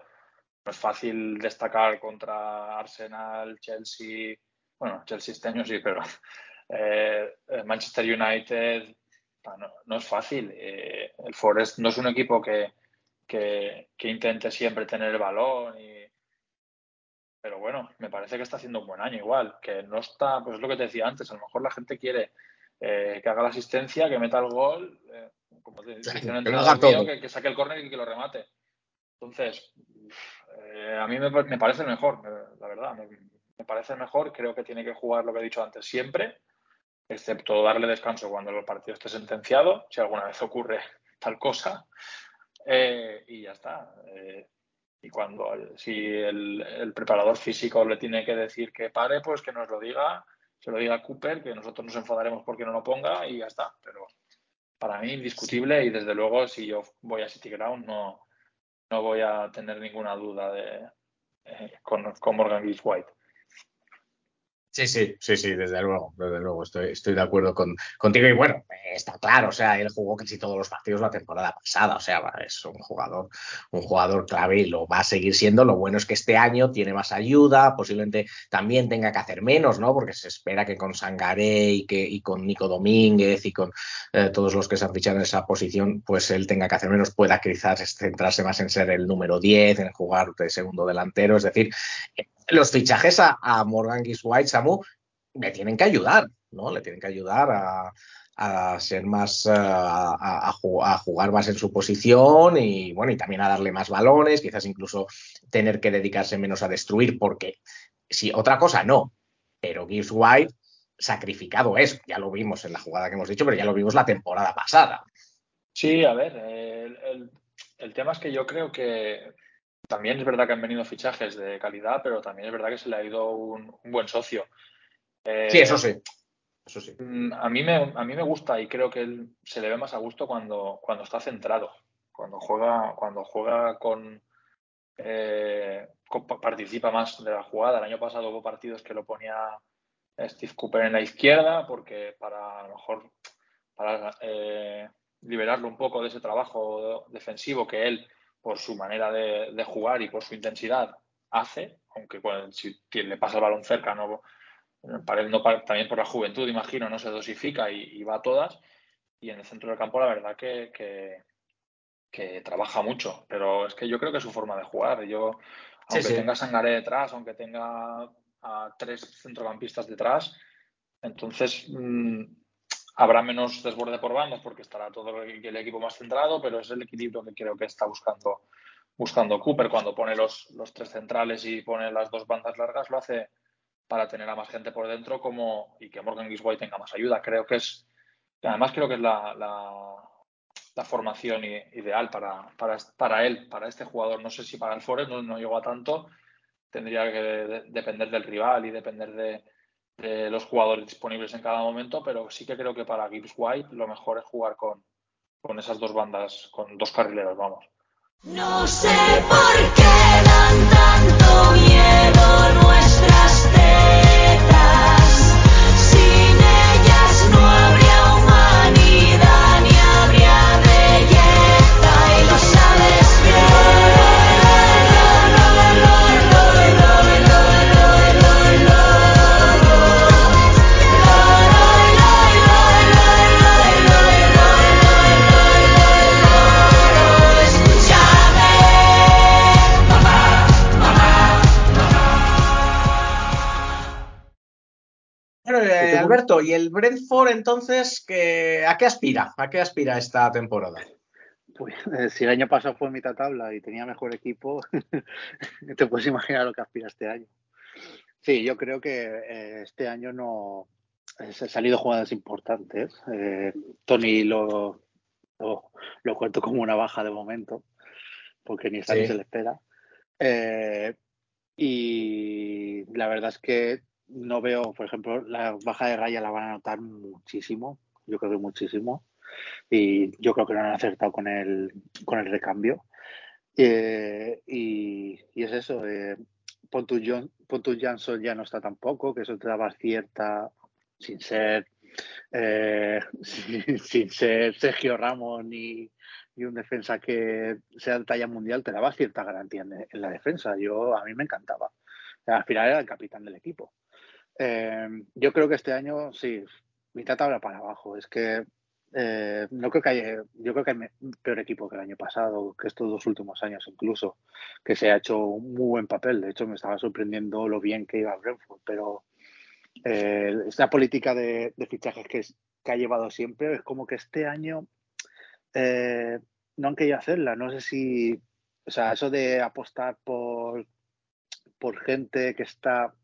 No es fácil destacar contra Arsenal, Chelsea, bueno, Chelsea este año sí, pero eh, Manchester United no, es fácil. Eh, el Forest no es un equipo que, que, que, intente siempre tener el balón y, pero bueno, me parece que está haciendo un buen año igual, que no está, pues es lo que te decía antes, a lo mejor la gente quiere eh, que haga la asistencia, que meta el gol, eh, como te dice un entrenador mío, que, que, saque el córner y que lo remate. Entonces, eh, a mí me, me, parece mejor, la verdad, me, me, parece mejor, creo que tiene que jugar lo que he dicho antes siempre, excepto darle descanso cuando el partido esté sentenciado, si alguna vez ocurre tal cosa, y ya está. Y cuando, si el, el, preparador físico le tiene que decir que pare, pues que nos lo diga, se lo diga a Cooper, que nosotros nos enfadaremos porque no lo ponga y ya está. Pero para mí indiscutible y desde luego si yo voy a City Ground no, no voy a tener ninguna duda de, eh, con, con Morgan Gibbs White. Sí, sí, sí, sí, desde luego, desde luego, estoy, de acuerdo con, contigo. Y bueno, está claro, o sea, él jugó casi todos los partidos la temporada pasada, o sea, es un jugador, un jugador clave y lo va a seguir siendo. Lo bueno es que este año tiene más ayuda, posiblemente también tenga que hacer menos, ¿no? Porque se espera que con Sangaré y, que, y con Nico Domínguez y con eh, todos los que se han fichado en esa posición, pues él tenga que hacer menos, pueda quizás centrarse más en ser el número 10, en jugar de segundo delantero, es decir, los fichajes a, a Morgan Gibbs White, Samu, le tienen que ayudar, ¿no? Le tienen que ayudar a, a ser más, a, a, jugar más en su posición y, bueno, y también a darle más balones, quizás incluso tener que dedicarse menos a destruir, porque si otra cosa no, pero Gibbs White sacrificado es, ya lo vimos en la jugada que hemos dicho, pero ya lo vimos la temporada pasada. Sí, a ver, el, el tema es que yo creo que también es verdad que han venido fichajes de calidad, pero también es verdad que se le ha ido un, un buen socio. Eh, sí, eso sí. Eso sí. A mí, me, a mí me gusta y creo que él se le ve más a gusto cuando, cuando está centrado, cuando juega, cuando juega con, eh, con, participa más de la jugada. El año pasado hubo partidos que lo ponía Steve Cooper en la izquierda porque para a lo mejor para eh, liberarlo un poco de ese trabajo defensivo que él por su manera de, de, jugar y por su intensidad hace, aunque si le pasa el balón cerca, no, no, también por la juventud, imagino, no se dosifica y, y, va a todas. Y en el centro del campo, la verdad que, que, que, trabaja mucho, pero es que yo creo que es su forma de jugar. Yo, aunque sí, sí. tenga Sangaré detrás, aunque tenga a tres centrocampistas detrás, entonces mmm, habrá menos desborde por bandas porque estará todo el, equipo más centrado, pero es el equilibrio que creo que está buscando, buscando Cooper cuando pone los, los tres centrales y pone las dos bandas largas, lo hace, para tener a más gente por dentro como y que Morgan Gisboy tenga más ayuda. Creo que es, además creo que es la, la, formación ideal para, para, para, él, para este jugador. No sé si para el Forest no, no llegó a tanto, tendría que de, depender del rival y depender de, de, los jugadores disponibles en cada momento, pero sí que creo que para Gibbs White lo mejor es jugar con, con esas dos bandas, con dos carrileros, vamos. No sé por ¿y el Brentford entonces que, a qué aspira? ¿A qué aspira esta temporada? Pues eh, si el año pasado fue mitad tabla y tenía mejor equipo, te puedes imaginar lo que aspira este año. Sí, yo creo que eh, este año no se han salido jugadas importantes. Eh, Tony lo, lo, lo, cuento como una baja de momento, porque ni está sí. ni se le espera. Y la verdad es que no veo, por ejemplo, la baja de raya la van a notar muchísimo, yo creo que muchísimo, y yo creo que no han acertado con el, con el recambio. Eh, y, y, es eso, eh, Pontus, Jansson ya no está tampoco, que eso te daba cierta, sin ser, eh, sin, ser Sergio Ramos ni, ni, un defensa que sea de talla mundial, te daba cierta garantía en, en la defensa. Yo, a mí me encantaba. Al final era el capitán del equipo. Eh, yo creo que este año sí, mitad tabla para abajo. Es que eh, no creo que haya, yo creo que hay peor equipo que el año pasado, que estos dos últimos años incluso, que se ha hecho un muy buen papel. De hecho, me estaba sorprendiendo lo bien que iba Brentford, pero eh, esta política de, fichajes que, es, que, ha llevado siempre es como que este año eh, no han querido hacerla. No sé si, o sea, eso de apostar por, por gente que está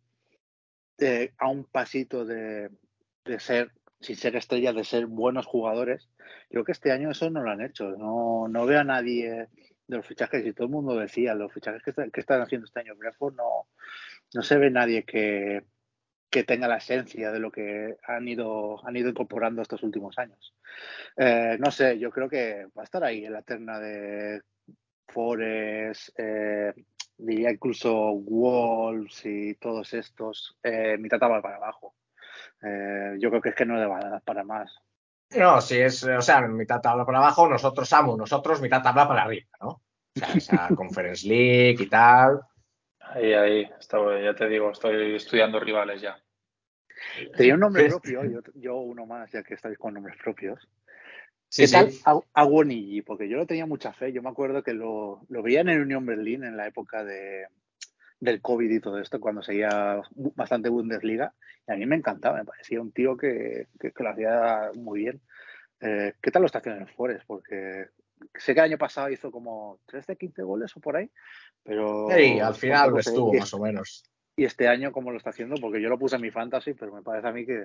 eh, a un pasito de, de, ser, sin ser estrellas, de ser buenos jugadores. Creo que este año eso no lo han hecho. No, no veo a nadie de los fichajes, y todo el mundo decía, los fichajes que, está, que están haciendo este año Brentford, no, no se ve nadie que, que tenga la esencia de lo que han ido, han ido incorporando estos últimos años. Eh, no sé, yo creo que va a estar ahí en la terna de Forest, eh, diría incluso Wolves y todos estos, eh, mitad tabla para abajo. Eh, yo creo que es que no le va a dar para más. No, si es, o sea, mitad tabla para abajo, nosotros amo, nosotros mitad tabla para arriba, ¿no? O sea, esa Conference League y tal. Ahí, ahí, estaba, ya te digo, estoy estudiando rivales ya. Tenía un nombre propio, yo, yo uno más, ya que estáis con nombres propios. Sí, ¿Qué sí. tal Aguonigi? Porque yo no tenía mucha fe. Yo me acuerdo que lo, lo veían en Unión Berlín en la época de, del COVID y todo esto, cuando seguía bastante Bundesliga. Y a mí me encantaba, me parecía un tío que, que, que lo hacía muy bien. Eh, ¿Qué tal lo está haciendo en el Forest? Porque sé que el año pasado hizo como 13, 15 goles o por ahí, pero... Sí, al final lo estuvo sé. más o menos y este año cómo lo está haciendo, porque yo lo puse en mi fantasy, pero me parece a mí que,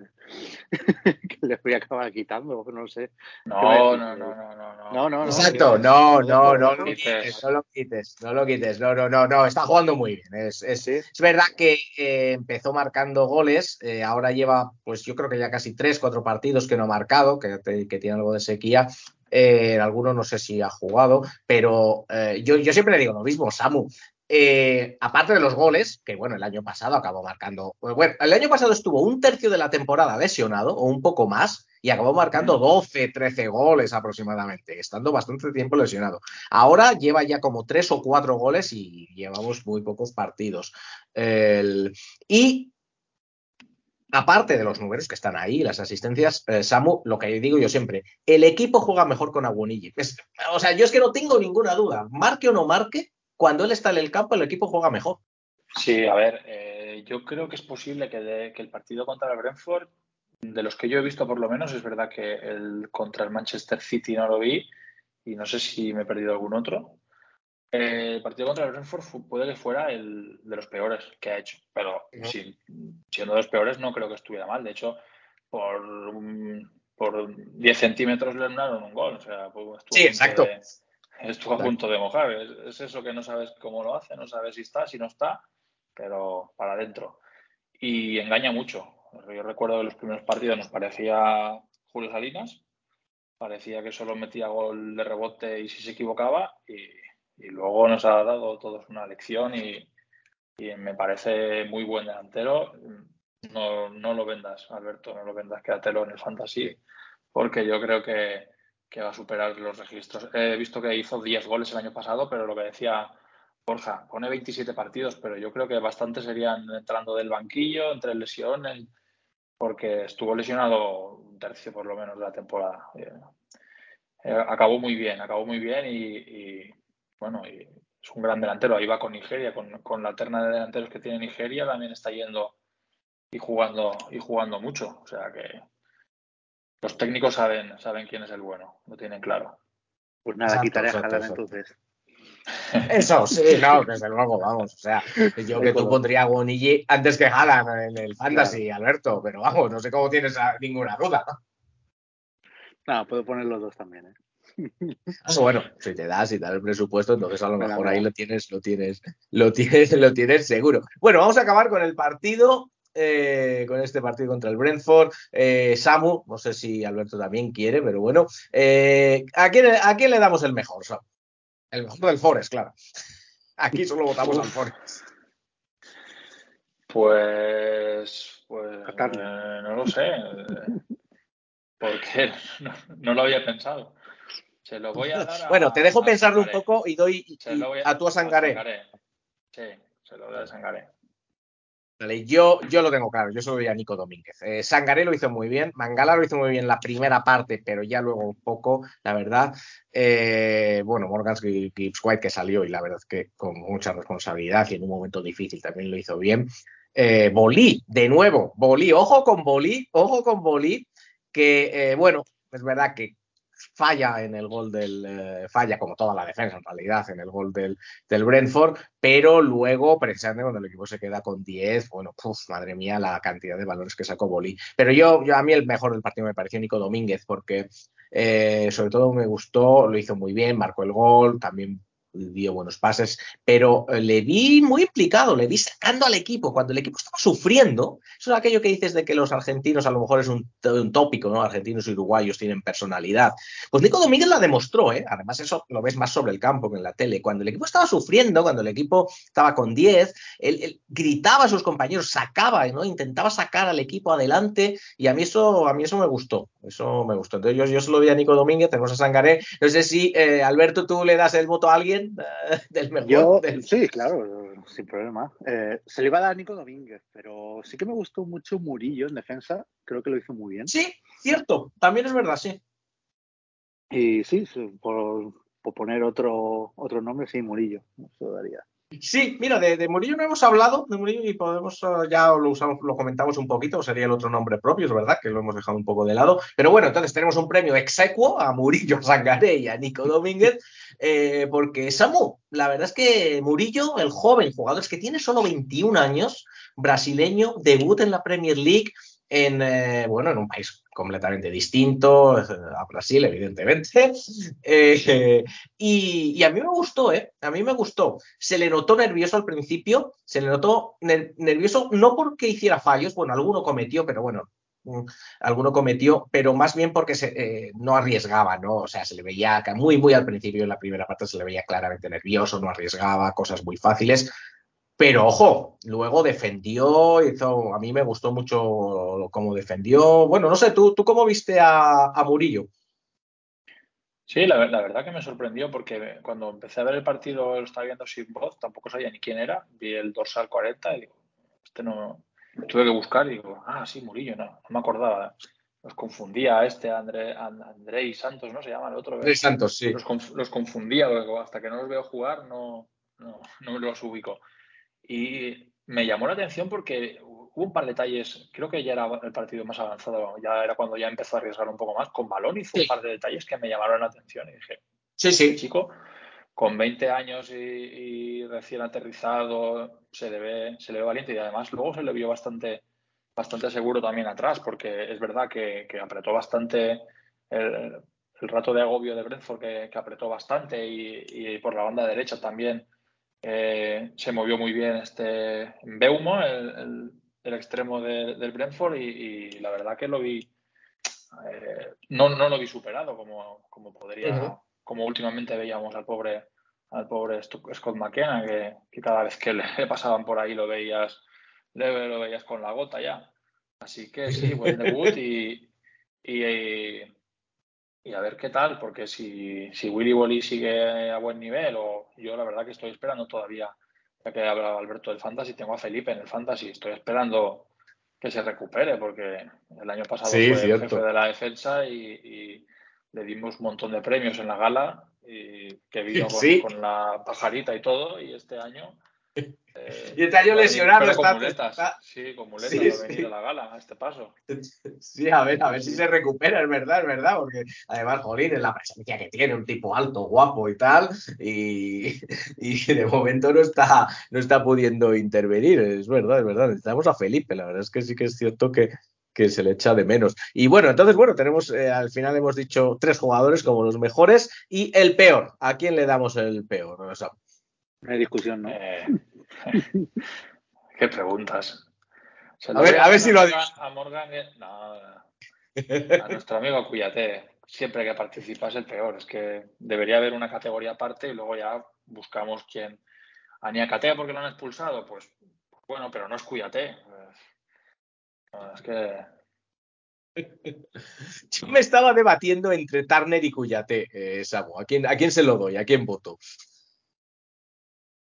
que le voy a acabar quitando, no sé. No, no, no, no, no, no, no. Exacto, no, no, no, lo quites, no lo quites, no lo quites, no, no, no, no, está jugando muy bien. Es, es, ¿Sí? es verdad que eh, empezó marcando goles, eh, ahora lleva, pues yo creo que ya casi tres, cuatro partidos que no ha marcado, que, que tiene algo de sequía. Eh, alguno no sé si ha jugado, pero eh, yo, yo siempre le digo lo mismo, Samu, eh, aparte de los goles, que bueno, el año pasado acabó marcando. Bueno, el año pasado estuvo un tercio de la temporada lesionado, o un poco más, y acabó marcando 12, 13 goles aproximadamente, estando bastante tiempo lesionado. Ahora lleva ya como 3 o 4 goles y llevamos muy pocos partidos. El... Y aparte de los números que están ahí, las asistencias, eh, Samu, lo que digo yo siempre, el equipo juega mejor con Aguonigi. o sea, yo es que no tengo ninguna duda, marque o no marque, cuando él está en el campo, el equipo juega mejor. Sí, a ver, eh, yo creo que es posible que, de, que, el partido contra el Brentford, de los que yo he visto por lo menos, es verdad que el contra el Manchester City no lo vi y no sé si me he perdido algún otro, Eh, el partido contra el Brentford puede que fuera el de los peores que ha hecho, pero siendo de los peores no creo que estuviera mal. De hecho, por, por 10 centímetros le anularon un gol. O sea, pues, estuvo Sí, exacto. de- estuvo a punto de mojar. Es, es eso que no sabes cómo lo hace, no sabes si está, si no está, pero para adentro. Y engaña mucho. Yo recuerdo que los primeros partidos nos parecía Julio Salinas, parecía que solo metía gol de rebote y si se equivocaba, y, y luego nos ha dado todos una lección y, y me parece muy buen delantero. No, no lo vendas, Alberto, no lo vendas, quédatelo en el fantasy, porque yo creo que, que va a superar los registros. He visto que hizo 10 goles el año pasado, pero lo que decía Borja, pone 27 partidos, pero yo creo que bastantes serían entrando del banquillo, entre lesiones, porque estuvo lesionado un tercio por lo menos de la temporada. Eh, eh, acabó muy bien, acabó muy bien y, bueno, es un gran delantero. Ahí va con Nigeria, con, con la terna de delanteros que tiene Nigeria, también está yendo y jugando y jugando mucho. O sea que los técnicos saben, saben quién es el bueno, lo tienen claro. Pues nada, Exacto, quitaré a exacto, Haaland entonces. Eso, sí, no, desde luego, vamos. O sea, yo que tú pondría a Bonilli antes que Haaland en el fantasy, Alberto, pero vamos, no sé cómo tienes a- ninguna duda. Nada, puedo poner los dos también, ¿eh? Ah, Bueno, si te das, si te das el presupuesto, entonces a lo mejor me ahí lo tienes, lo tienes, lo tienes, lo tienes seguro. Bueno, vamos a acabar con el partido, eh, con este partido contra el Brentford. Eh, Samu, no sé si Alberto también quiere, pero bueno, eh, ¿a, quién, ¿a quién le damos el mejor, Samu? El mejor del Forest, claro. Aquí solo votamos al Forest. Pues, pues eh, no lo sé, porque no, no lo había pensado. Se lo voy a dar a, Bueno, te dejo a pensarlo un poco y doy y- Se lo voy a tu a Sangaré. Sangaré. Sí, se lo doy a Sangaré. Vale, yo, yo lo tengo claro, yo soy a Nico Domínguez. Eh, Sangaré lo hizo muy bien, Mangala lo hizo muy bien la primera parte, pero ya luego un poco, la verdad. Eh, bueno, Morgan Gibbs White que salió y la verdad que con mucha responsabilidad y en un momento difícil también lo hizo bien. Eh, Bolí, de nuevo, Bolí, ojo con Bolí, ojo con Bolí, que eh, bueno, es verdad que falla en el gol del, eh, falla como toda la defensa en realidad en el gol del, del Brentford, pero luego precisamente cuando el equipo se queda con 10, bueno, madre mía la cantidad de valores que sacó Bolí. Pero yo, yo a mí el mejor del partido me pareció Nico Domínguez porque eh, sobre todo me gustó, lo hizo muy bien, marcó el gol, también dio buenos pases, pero eh, le vi muy implicado, le vi sacando al equipo cuando el equipo estaba sufriendo. Eso es aquello que dices de que los argentinos a lo mejor es un, un tópico, ¿no? Argentinos y uruguayos tienen personalidad. Pues Nico Domínguez la demostró, ¿eh? Además, eso lo ves más sobre el campo que en la tele. Cuando el equipo estaba sufriendo, cuando el equipo estaba con 10, él, gritaba a sus compañeros, sacaba, ¿no? Intentaba sacar al equipo adelante y a mí eso, a mí eso me gustó. Eso me gustó. Entonces, yo, yo se lo doy a Nico Domínguez, tenemos a Sangaré. No sé si, eh, Alberto, tú le das el voto a alguien eh, del mejor. Yo, del- sí, claro, sin problema. Eh, se le iba a dar a Nico Domínguez, pero sí que me gustó mucho Murillo en defensa. Creo que lo hizo muy bien. Sí, cierto, también es verdad, sí. Y sí, sí, por, por poner otro, otro nombre, sí, Murillo. Eso daría. Sí, mira, de, Murillo no hemos hablado, de Murillo y podemos, uh, ya lo usamos, lo comentamos un poquito, sería el otro nombre propio, es verdad, que lo hemos dejado un poco de lado. Pero bueno, entonces tenemos un premio exequo a Murillo, a y a Nico Domínguez, eh, porque Samu, la verdad es que Murillo, el joven jugador, es que tiene solo 21 años, brasileño, debut en la Premier League, en, eh, bueno, en un país completamente distinto a Brasil, evidentemente. Eh, y, a mí me gustó, ¿eh? A mí me gustó. Se le notó nervioso al principio, se le notó ner nervioso no porque hiciera fallos, bueno, alguno cometió, pero bueno, alguno cometió, pero más bien porque se, eh, no arriesgaba, ¿no? O sea, se le veía muy, muy al principio, en la primera parte se le veía claramente nervioso, no arriesgaba, cosas muy fáciles. Pero ojo, luego defendió, hizo, a mí me gustó mucho cómo defendió. Bueno, no sé, ¿tú, tú cómo viste a, a Murillo? Sí, la, la, verdad que me sorprendió porque cuando empecé a ver el partido, lo estaba viendo sin voz, tampoco sabía ni quién era. Vi el dorsal 40 y digo, este no. Tuve que buscar y digo, ah, sí, Murillo, no, no me acordaba. Los confundía a este, André, André y Santos, ¿no? Se llama el otro. André Santos, sí. Los, conf, los confundía, hasta que no los veo jugar no, no, no los ubico. Y me llamó la atención porque hubo un par de detalles, creo que ya era el partido más avanzado, ya era cuando ya empezó a arriesgar un poco más, con balón hizo Sí. un par de detalles que me llamaron la atención y dije, Sí, sí. "Este chico, con 20 años y, y recién aterrizado se le, ve, se le ve valiente y además luego se le vio bastante, bastante seguro también atrás, porque es verdad que, que apretó bastante el, el, rato de agobio de Brentford, que, que apretó bastante y, y, por la banda derecha también eh, se movió muy bien este Beumo, el, el, el extremo de, del Brentford, y, y, la verdad que lo vi, eh, no, no, lo vi superado como, como podría. Uh -huh como últimamente veíamos al pobre al pobre Scott McKenna, que, que cada vez que le, pasaban por ahí lo veías, le, lo veías con la gota ya. Así que sí, buen debut y, y, y, a ver qué tal, porque si, si Willy Bolly sigue a buen nivel, o yo la verdad que estoy esperando todavía, ya que hablaba Alberto del Fantasy, tengo a Felipe en el Fantasy, estoy esperando que se recupere, porque el año pasado sí, fue el jefe de la defensa y, y le dimos un montón de premios en la gala y que vino con, sí. con la pajarita y todo y este año y este año lesionado pero está, con muletas está... sí con muletas sí, a venir sí. a la gala a este paso sí a ver a ver si se recupera es verdad es verdad porque además Jolín es la presencia que tiene un tipo alto guapo y tal y, y de momento no está no está pudiendo intervenir es verdad es verdad necesitamos a Felipe la verdad es que sí que es cierto que que se le echa de menos. Y bueno, entonces, bueno, tenemos, eh, al final hemos dicho tres jugadores como los mejores y el peor. ¿A quién le damos el peor? No hay discusión, ¿no? Eh, ¿Qué preguntas? Se a, ver, a ver si lo Morgan, A Morgan, no, a nuestro amigo Cuyate, siempre que participa es el peor. Es que debería haber una categoría aparte y luego ya buscamos quién. A Niacatea porque lo han expulsado, pues bueno, pero no es Cuyate. No, es que. Yo me estaba debatiendo entre Turner y Cuyate, eh, Samu. ¿A quién, ¿A quién se lo doy? ¿A quién voto?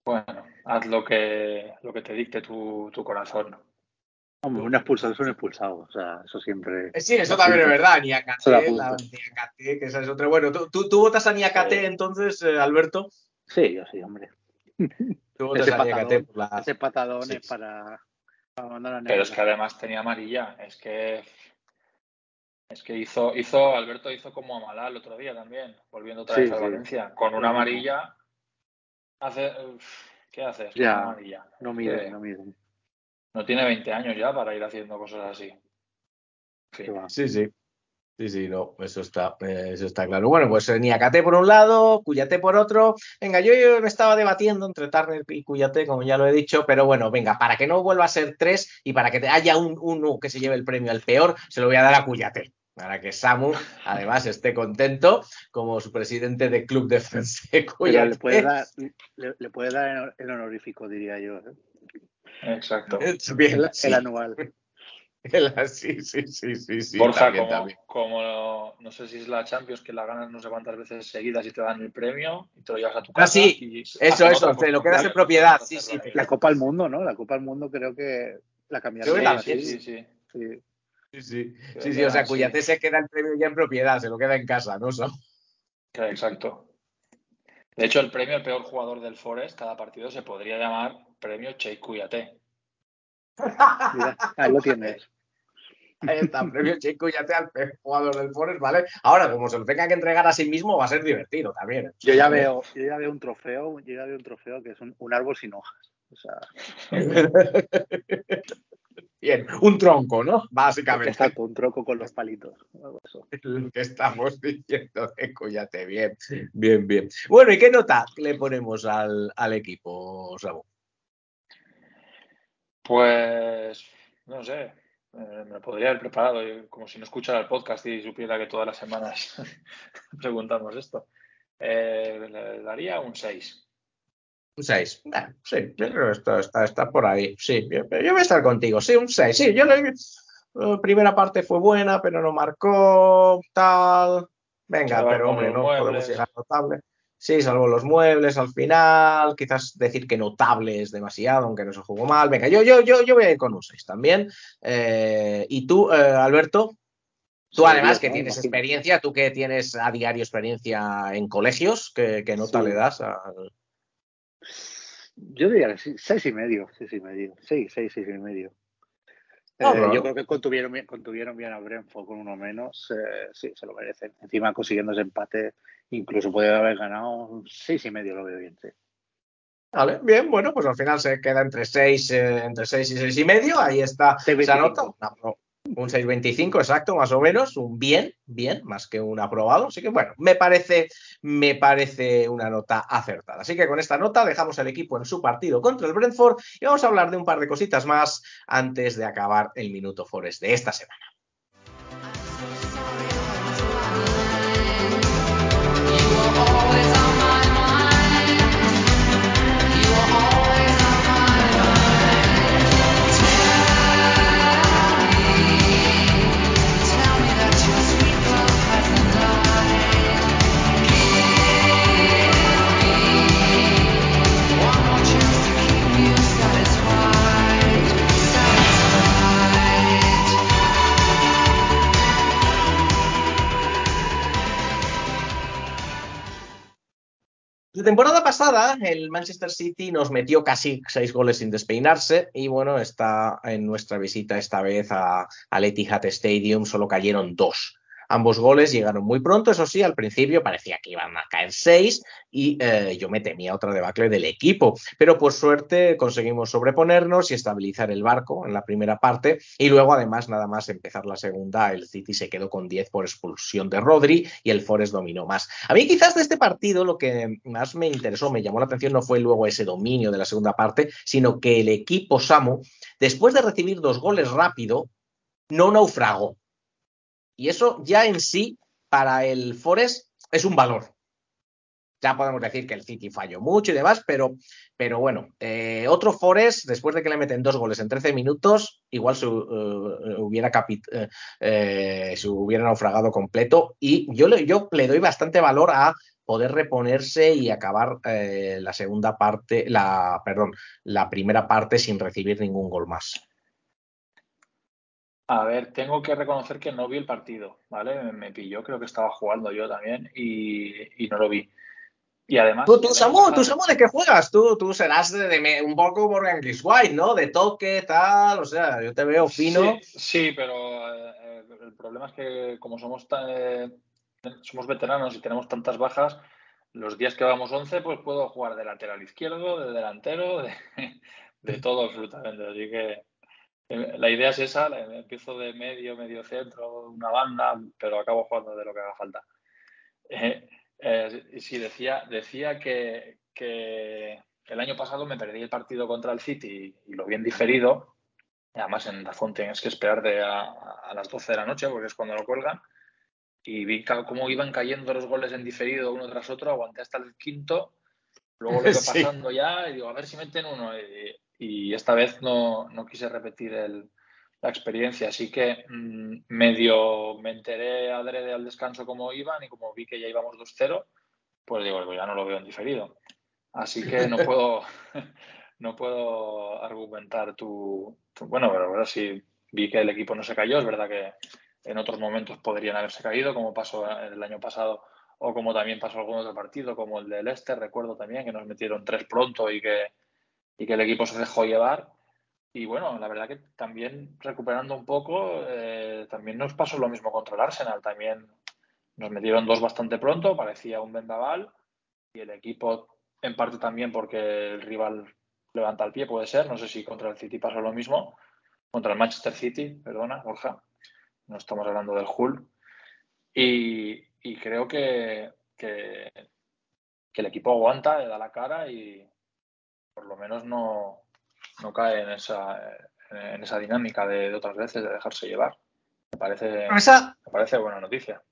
Bueno, haz lo que, lo que te dicte tu, tu corazón. Hombre, un expulsado es un expulsado, o sea, eso siempre. Sí, eso también es verdad, Niakate, la Niakate, que esa es otra. Bueno, ¿tú, tú, tú votas a Niakate Sí. entonces, eh, Alberto? Sí, yo sí, hombre. Tú votas Ese a Niakate patadón, por la... ese patadón Sí. es para, para mandar a Pero es que además tenía amarilla. Es que. Es que hizo, hizo, Alberto hizo como a Malá el otro día también, volviendo otra Sí, vez a sí. Valencia. Con una amarilla. Hace, ¿Qué haces Ya, amarilla? No que no miden. no tiene 20 años ya para ir haciendo cosas así. Sí, sí. Sí, sí, no, eso está, eh, eso está claro. Bueno, pues eh, Niakate por un lado, Cuyate por otro. Venga, yo, yo me estaba debatiendo entre Turner y Cuyate, como ya lo he dicho, pero bueno, venga, para que no vuelva a ser tres y para que haya un uno que se lleve el premio al peor, se lo voy a dar a Cuyate. Para que Samu, además, esté contento como su presidente de Club de Cuyate. le puede dar, le, le puede dar el honorífico, diría yo. ¿eh? Exacto. Bien, El, sí. el anual. El- sí, sí, sí, sí, sí. Borja, también, como, también. como no sé si es la Champions que la ganas no sé cuántas veces seguidas y te dan el premio y te lo llevas a tu Ah, casa. sí, y eso, eso, te lo quedas en propiedad, sí, sí. La Copa del Mundo, ¿no? La Copa del Mundo creo que la cambiaron. Sí, sí, sí. Sí. Sí, sí, sí, o sea. Cuyate se queda el premio ya en propiedad, se lo queda en casa, ¿no? Exacto. De hecho, el premio al peor jugador del Forest, cada partido se podría llamar premio Cheikh Cuyate. Ahí lo tienes. Ahí está, premio Checo ya te al peor jugador del Forest, ¿vale? Ahora, como se lo tenga que entregar a sí mismo, va a ser divertido también. Yo ya veo, yo ya veo un trofeo, yo ya veo un trofeo que es un, un árbol sin hojas. O sea, Bien, un tronco, ¿no? Básicamente. un troco con los palitos. eso. Lo que estamos diciendo Cuyate. Bien, bien, bien. Bueno, ¿y qué nota le ponemos al, al equipo, Samu? Pues, no sé, eh, me podría haber preparado, yo, como si no escuchara el podcast y supiera que todas las semanas preguntamos esto. Eh, le daría un 6. Un 6. Bueno, sí, yo creo que esto está, está por ahí. Sí, yo, yo voy a estar contigo. Sí, un 6. Sí, yo le, la primera parte fue buena, pero no marcó, tal. Venga, Salvo pero hombre, no podemos llegar notable. Sí, salvo los muebles al final, quizás decir que notable es demasiado, aunque no se jugó mal. Venga, yo, yo, yo, yo voy a ir con un 6 también. Eh, y tú, eh, Alberto, tú Sí, además que tienes experiencia, tú que tienes a diario experiencia en colegios, ¿qué, qué nota Sí. le das al, Yo diría que sí, seis y medio, seis y medio, seis, seis, seis y medio. Ah, Eh. Yo creo que contuvieron bien, contuvieron bien a Brentford con uno menos. eh, sí, se lo merecen. Encima consiguiendo ese empate, incluso puede haber ganado seis y medio, lo veo bien. Sí. Vale, bien, bueno, pues al final se queda entre 6 entre seis y seis y medio. Ahí está esa 6,25. nota. Una pro- un 6.25 exacto, más o menos. Un bien, bien, más que un aprobado. Así que bueno, me parece, me parece una nota acertada. Así que con esta nota dejamos al equipo en su partido contra el Brentford y vamos a hablar de un par de cositas más antes de acabar el Minuto Forest de esta semana. La temporada pasada el Manchester City nos metió casi seis goles sin despeinarse y bueno, está en nuestra visita esta vez a, al Etihad Stadium solo cayeron dos. Ambos goles llegaron muy pronto, eso sí, al principio parecía que iban a caer seis y eh, yo me temía otra debacle del equipo, pero por suerte conseguimos sobreponernos y estabilizar el barco en la primera parte y luego además nada más empezar la segunda el City se quedó con 10 por expulsión de Rodri y el Forest dominó más. A mí quizás de este partido lo que más me interesó, me llamó la atención no fue luego ese dominio de la segunda parte, sino que el equipo Samu, después de recibir dos goles rápido, no naufragó. Y eso ya en sí, para el Forest, es un valor. Ya podemos decir que el City falló mucho y demás, pero, pero bueno, eh, otro Forest, después de que le meten dos goles en 13 minutos, igual se, uh, hubiera, eh, eh, se hubiera naufragado completo. Y yo le, yo le doy bastante valor a poder reponerse y acabar eh, la segunda parte, la, perdón, la primera parte sin recibir ningún gol más. A ver, tengo que reconocer que no vi el partido, ¿vale? Me, me pilló, creo que estaba jugando yo también y, y no lo vi. Y además. Tú, tú, Samu, ¿tú, Samu, ¿de qué juegas? Tú, tú serás de, de, un poco Morgan White, ¿no? De toque, tal, o sea, yo te veo fino. Sí, sí pero eh, el problema es que como somos tan, eh, somos veteranos y tenemos tantas bajas, los días que vamos 11, pues puedo jugar de lateral izquierdo, de delantero, de, de todo absolutamente. Así que la idea es esa, empiezo de medio, medio centro, una banda, pero acabo jugando de lo que haga falta. Eh, eh, sí, decía, decía que, que, el año pasado me perdí el partido contra el City y, lo bien diferido. Además, en Dazón tienes que esperar de a, a, las 12 de la noche porque es cuando lo cuelgan. Y vi cómo iban cayendo los goles en diferido uno tras otro. Aguanté hasta el quinto. Luego lo iba Sí. pasando ya y digo, a ver si meten uno. Y, y esta vez no, no quise repetir la experiencia. Así que mmm, medio me enteré adrede al descanso cómo iban y como vi que ya íbamos 2-0, pues digo, pues ya no lo veo en diferido. Así que no puedo, no puedo argumentar tu, tu, Bueno, pero bueno, sí vi que el equipo no se cayó. Es verdad que en otros momentos podrían haberse caído, como pasó el año pasado o como también pasó algún otro partido, como el de Leicester, recuerdo también que nos metieron tres pronto y que, y que el equipo se dejó llevar. Y bueno, la verdad que también recuperando un poco, eh, también nos pasó lo mismo contra el Arsenal. También nos metieron dos bastante pronto, parecía un vendaval. Y el equipo, en parte también porque el rival levanta el pie, puede ser. No sé si contra el City pasó lo mismo. Contra el Manchester City, perdona, Borja. No estamos hablando del Hull. Y, creo que, que, que, el equipo aguanta, le da la cara y por lo menos no, no cae en esa, en esa dinámica de, de, otras veces de dejarse llevar. Me parece, esa, me parece buena noticia.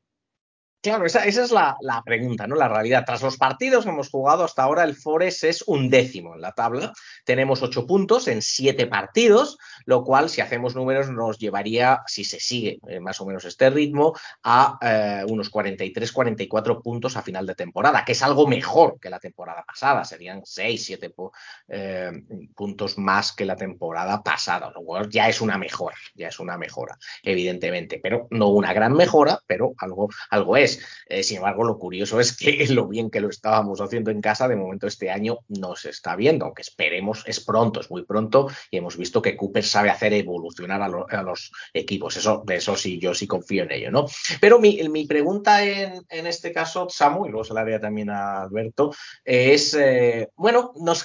Claro, esa, es la, pregunta, ¿no? La realidad. Tras los partidos que hemos jugado hasta ahora, el Forest es un décimo en la tabla. Tenemos ocho puntos en siete partidos, lo cual, si hacemos números, nos llevaría, si se sigue eh, más o menos este ritmo, a eh, unos 43, 44 puntos a final de temporada, que es algo mejor que la temporada pasada. Serían 6, 7 eh, puntos más que la temporada pasada, lo cual ya es una mejora, ya es una mejora, evidentemente, pero no una gran mejora, pero algo, algo es. Eh, sin embargo, lo curioso es que lo bien que lo estábamos haciendo en casa, de momento este año no se está viendo, aunque esperemos, es pronto, es muy pronto, y hemos visto que Cooper sabe hacer evolucionar a, lo, a los equipos. Eso, eso sí, yo sí confío en ello, ¿no? Pero mi, mi pregunta en, en, este caso, Samu, y luego se la haría también a Alberto, es, eh, bueno, nos,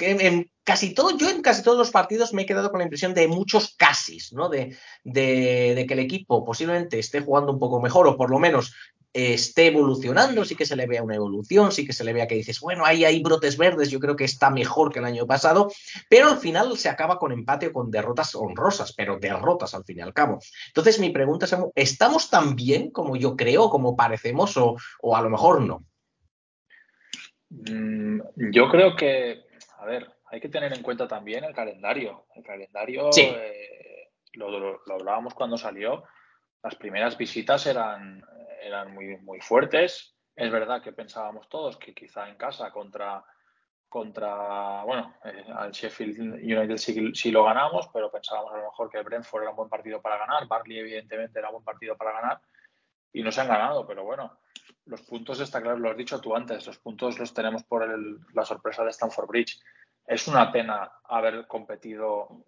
casi todo, yo en casi todos los partidos me he quedado con la impresión de muchos casis, ¿no? De, de que el equipo posiblemente esté jugando un poco mejor o por lo menos esté evolucionando, sí que se le vea una evolución, sí que se le vea que dices, bueno, ahí hay brotes verdes, yo creo que está mejor que el año pasado, pero al final se acaba con empate o con derrotas honrosas, pero derrotas al fin y al cabo. Entonces mi pregunta es, ¿estamos tan bien como yo creo, como parecemos, o, o a lo mejor no? Mm, yo creo que, a ver, hay que tener en cuenta también el calendario. El calendario, sí. eh, lo, lo, lo hablábamos cuando salió, las primeras visitas eran eran muy, muy fuertes. Es verdad que pensábamos todos que quizá en casa contra, contra bueno, eh, al Sheffield United sí, lo ganamos, pero pensábamos a lo mejor que Brentford era un buen partido para ganar. Barley, evidentemente, era un buen partido para ganar y no se han ganado, pero bueno, los puntos, está claro, lo has dicho tú antes, los puntos los tenemos por el, la sorpresa de Stanford Bridge. Es una pena haber competido,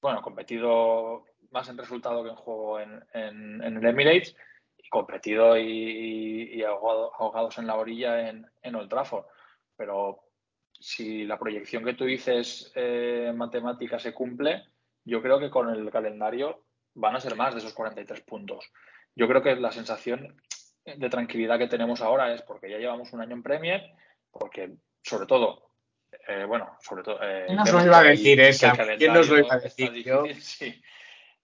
bueno, competido más en resultado que en juego en, en, en el Emirates competido y, y, ahogado, ahogados en la orilla en, en, Old Trafford. Pero si la proyección que tú dices eh, matemática se cumple, yo creo que con el calendario van a ser más de esos 43 puntos. Yo creo que la sensación de tranquilidad que tenemos ahora es porque ya llevamos un año en Premier, porque sobre todo, eh, bueno, sobre todo... Eh, ¿Quién nos lo iba a decir esa? ¿Quién nos lo iba a decir? Difícil, yo... sí.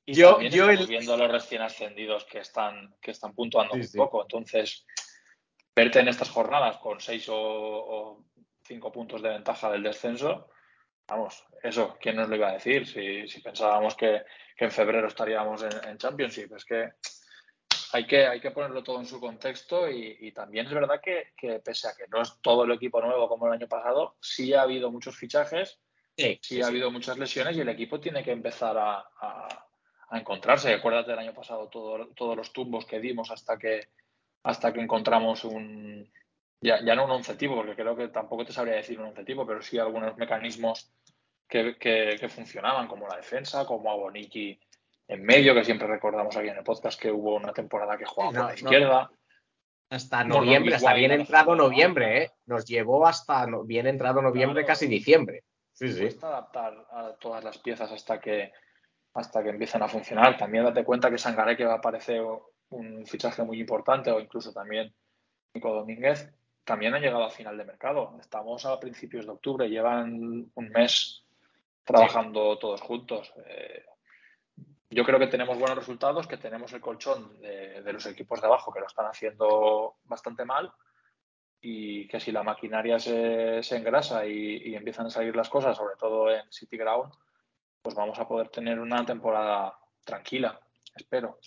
Y yo, también yo estamos el... viendo a los recién ascendidos que están, que están puntuando Sí, un sí. poco. Entonces, verte en estas jornadas con seis o, o, cinco puntos de ventaja del descenso, vamos, eso, ¿quién nos lo iba a decir? Si, si pensábamos que, que, en febrero estaríamos en, en, Championship. Es que hay que, hay que ponerlo todo en su contexto y, y también es verdad que, que, pese a que no es todo el equipo nuevo como el año pasado, sí ha habido muchos fichajes, sí, sí, sí ha habido muchas lesiones y el equipo tiene que empezar a, a a encontrarse. Acuérdate del año pasado todo, todos los tumbos que dimos hasta que, hasta que encontramos un, ya, ya no un once tipo, porque creo que tampoco te sabría decir un once tipo, pero sí algunos mecanismos que, que, que funcionaban, como la defensa, como a Boniki en medio, que siempre recordamos aquí en el podcast que hubo una temporada que jugaba no, por la izquierda. No. Hasta noviembre, hasta bien entrado noviembre, ¿eh? Nos llevó hasta bien entrado noviembre, claro, casi diciembre. Sí, sí. Cuesta adaptar a todas las piezas hasta que hasta que empiecen a funcionar. También date cuenta que Sangaré que va a aparecer un fichaje muy importante o incluso también Nico Domínguez también han llegado a final de mercado. Estamos a principios de octubre, llevan un mes trabajando todos juntos. Eh, yo creo que tenemos buenos resultados, que tenemos el colchón de, los equipos de abajo que lo están haciendo bastante mal y que si la maquinaria se, se engrasa y, y empiezan a salir las cosas, sobre todo en City Ground, pues vamos a poder tener una temporada tranquila, espero.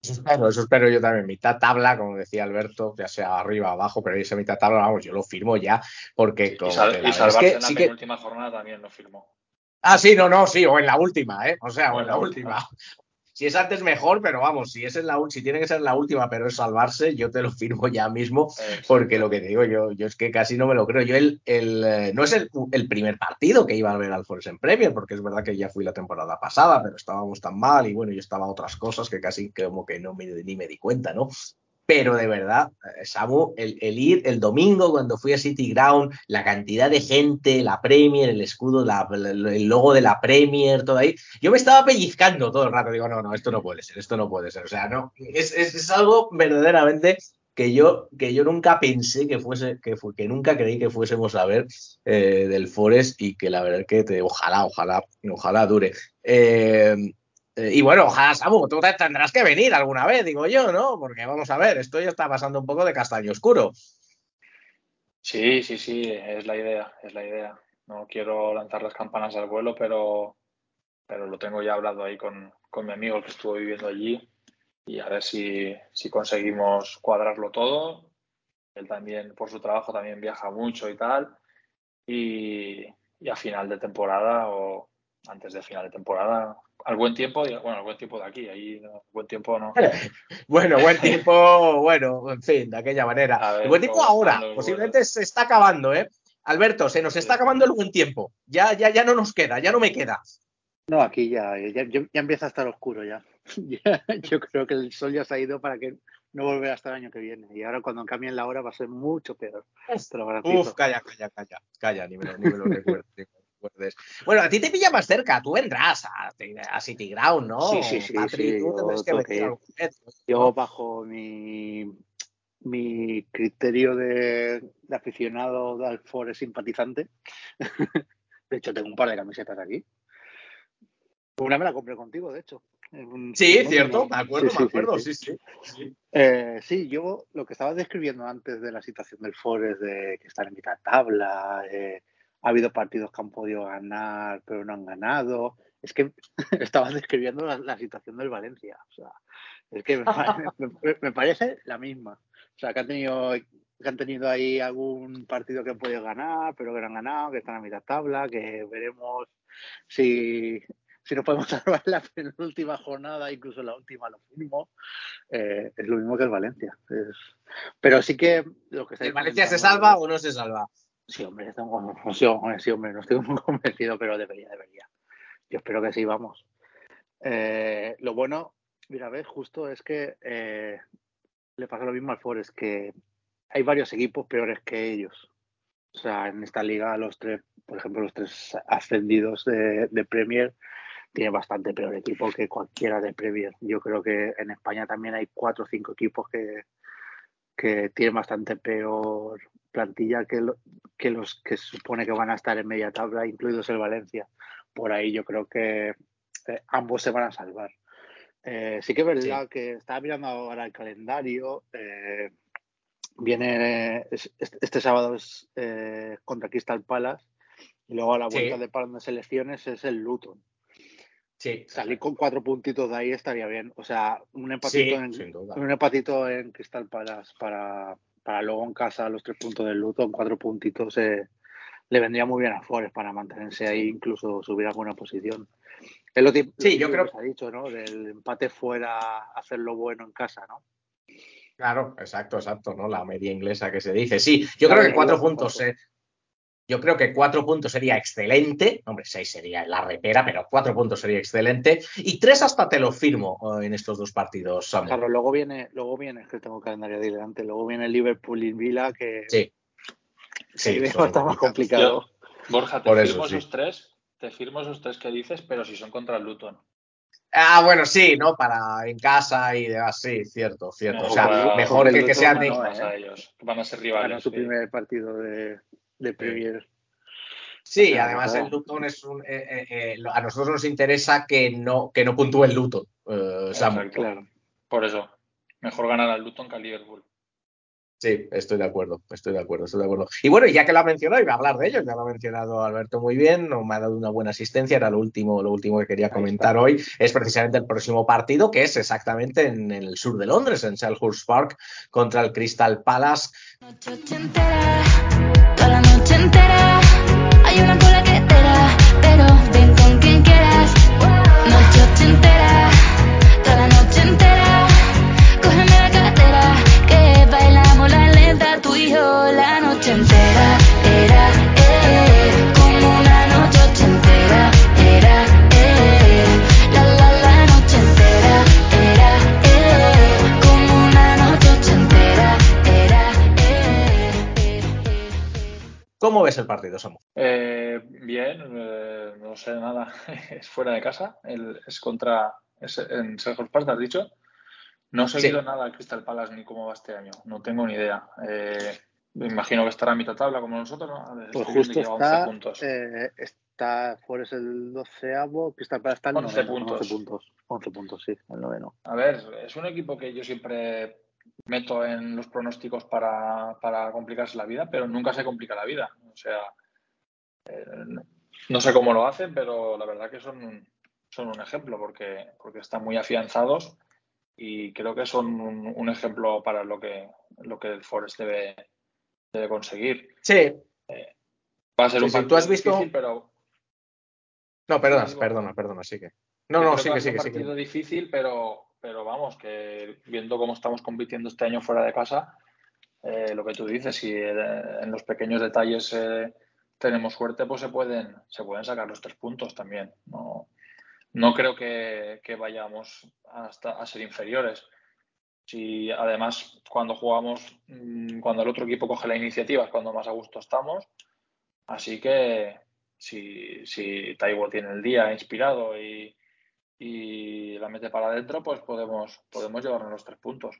Eso espero, eso espero yo también. Mitad tabla, como decía Alberto, ya sea arriba o abajo, pero esa mitad tabla, vamos, yo lo firmo ya, porque sí, y, sal, y salvarse es que, en la sí penúltima que... jornada también lo firmó. Ah, sí, no, no, sí, o en la última, ¿eh? O sea, o, en la, la última. última. Si es antes mejor, pero vamos, si es en la si tiene que ser la última, pero es salvarse, yo te lo firmo ya mismo, porque lo que te digo yo, yo es que casi no me lo creo. Yo el, el eh, no es el, el, primer partido que iba a ver al en Premier, porque es verdad que ya fui la temporada pasada, pero estábamos tan mal y bueno, yo estaba a otras cosas que casi como que no me, ni me di cuenta, ¿no? Pero de verdad, eh, Samu, el, ir el domingo cuando fui a City Ground, la cantidad de gente, la Premier, el escudo, la, el logo de la Premier, todo ahí, yo me estaba pellizcando todo el rato. Digo, no, no, esto no puede ser, esto no puede ser. O sea, no, es, es, es algo verdaderamente que yo, que yo nunca pensé que fuese, que, fue, que nunca creí que fuésemos a ver eh, del Forest y que la verdad que te, ojalá, ojalá, ojalá dure. Eh, y bueno, ojalá, Samu, tú tendrás que venir alguna vez, digo yo, ¿no? Porque vamos a ver, esto ya está pasando un poco de castaño oscuro. Sí, sí, sí, es la idea, es la idea. No quiero lanzar las campanas al vuelo, pero, pero lo tengo ya hablado ahí con, con mi amigo que estuvo viviendo allí y a ver si, si conseguimos cuadrarlo todo. Él también, por su trabajo, también viaja mucho y tal. Y, y a final de temporada o antes de final de temporada al buen tiempo, bueno, al buen tiempo de aquí, ahí no, buen tiempo no. bueno, buen tiempo, bueno, en fin, de aquella manera. Ver, el buen tiempo ahora, posiblemente se está acabando, ¿eh? Alberto, se nos está acabando el buen tiempo. Ya, ya, ya no nos queda, ya no me queda. No, aquí ya, ya, ya empieza a estar oscuro ya. ya. Yo creo que el sol ya se ha ido para que no volverá hasta el año que viene. Y ahora cuando cambien la hora va a ser mucho peor. Uf, calla, calla, calla, calla, ni me lo, ni me lo recuerdes, Bueno, a ti te pilla más cerca, tú vendrás a, a City Ground, ¿no? Sí, sí, sí, Patri, sí, tú yo tendrás que. Yo bajo mi, mi criterio de, de aficionado del Forest simpatizante. de hecho, tengo un par de camisetas aquí. Una me la compré contigo, de hecho. Sí, cierto, me acuerdo, Sí, me acuerdo, sí. sí, sí. sí. Eh, sí, yo lo que estabas describiendo antes de la situación del Forest, de que están en mitad de tabla, eh, ha habido partidos que han podido ganar pero no han ganado. Es que estabas describiendo la, la situación del Valencia. O sea, es que me, pare- me- me parece la misma. O sea, que han tenido que han tenido ahí algún partido que han podido ganar, pero que no han ganado, que están a mitad de tabla, que veremos si, si nos podemos salvar en la penúltima jornada, incluso en la última lo mismo. Eh, es lo mismo que el Valencia. Es- Pero sí que lo que ¿El Valencia se salva o no se salva? Sí, hombre, sí, hombre, no estoy muy convencido, pero debería, debería. Yo espero que sí, vamos. Eh, lo bueno, mira, ves, justo es que eh, le pasa lo mismo al Forest, que hay varios equipos peores que ellos. O sea, en esta liga los tres, por ejemplo, los tres ascendidos de, de Premier tienen bastante peor equipo que cualquiera de Premier. Yo creo que en España también hay cuatro o cinco equipos que, que tienen bastante peor plantilla que, lo- que los que se supone que van a estar en media tabla, incluidos el Valencia. Por ahí yo creo que eh, ambos se van a salvar. Eh, sí que es verdad que estaba mirando ahora el calendario. eh, viene es- este, este sábado es eh, contra Crystal Palace y luego a la Sí. vuelta de parón de selecciones es el Luton. Sí. Salir con cuatro puntitos de ahí estaría bien. O sea, un empatito, Sí, en, un empatito en Crystal Palace para, para luego en casa los tres puntos del Luton, cuatro puntitos, eh, le vendría muy bien a Forest para mantenerse ahí, incluso subir a buena posición. Es lo Sí, lo yo creo- que se ha dicho, ¿no? Del empate fuera, hacerlo bueno en casa, ¿no? Claro, exacto, exacto, ¿no? La media inglesa que se dice. Sí, yo creo que cuatro cuatro. puntos. eh, yo creo que cuatro puntos sería excelente. Hombre, seis sería la repera, pero cuatro puntos sería excelente. Y tres hasta te lo firmo eh, en estos dos partidos, Samu. Claro, luego viene, luego viene, es que tengo el calendario de delante, luego viene Liverpool y Vila, que Sí. Sí, Sí, está más complicado. Borja, te Por eso, firmo sí. esos tres, te firmo esos tres que dices, pero si son contra el Luton. Ah, bueno, sí, ¿no? Para en casa y demás, sí, cierto, cierto. O sea, Mejor- mejor que, sean no, de... no, ¿eh? van a ser rivales. su sí. primer partido de, de Premier. Sí, además el Luton es un... eh, eh, eh, a nosotros nos interesa que no, que no puntúe el Luton, eh, Samu. Exacto. Claro. Por eso, mejor ganar al Luton que al Liverpool. Sí, estoy de acuerdo, estoy de acuerdo, estoy de acuerdo. Y bueno, ya que lo ha mencionado, iba a hablar de ello, ya lo ha mencionado Alberto muy bien, no me ha dado una buena asistencia, era lo último, lo último que quería comentar hoy, es precisamente el próximo partido, que es exactamente en el sur de Londres, en Selhurst Park, contra el Crystal Palace. Entera. ¿Cómo ves el partido, Samu? Eh, bien, eh, no sé nada. es fuera de casa, el- es contra. Es en Selhurst Park, ¿te has dicho? No he seguido Sí. nada al Crystal Palace ni cómo va este año. No tengo ni idea. Eh, me imagino que estará a mitad tabla como nosotros, ¿no? Pues justo lleva 11 está, puntos. eh, está Forest el doceavo, Crystal Palace está el 11 noveno, puntos. 11 puntos. 11 puntos, sí, el noveno. A ver, es un equipo que yo siempre meto en los pronósticos para, para complicarse la vida, pero nunca se complica la vida. O sea, eh, no- sé cómo lo hacen, pero la verdad que son, son un ejemplo porque, porque están muy afianzados y creo que son un, un ejemplo para lo que, lo que el Forest debe, debe conseguir. Sí, Va a ser Sí, un sí, tú partido has visto- difícil, pero no, perdona, Sí, perdona, perdona, sigue. que No, no, creo que ser sigue, un sigue. partido difícil, pero, pero vamos, que viendo cómo estamos compitiendo este año fuera de casa, eh, lo que tú dices, si eh, en los pequeños detalles eh, tenemos suerte, pues se pueden, se pueden sacar los tres puntos también. No, no creo que, que vayamos hasta a ser inferiores. Si además cuando jugamos, mm, cuando el otro equipo coge la iniciativa es cuando más a gusto estamos. Así que si, si Taibo tiene el día inspirado y, y la mete para adentro, pues podemos, podemos llevarnos los tres puntos.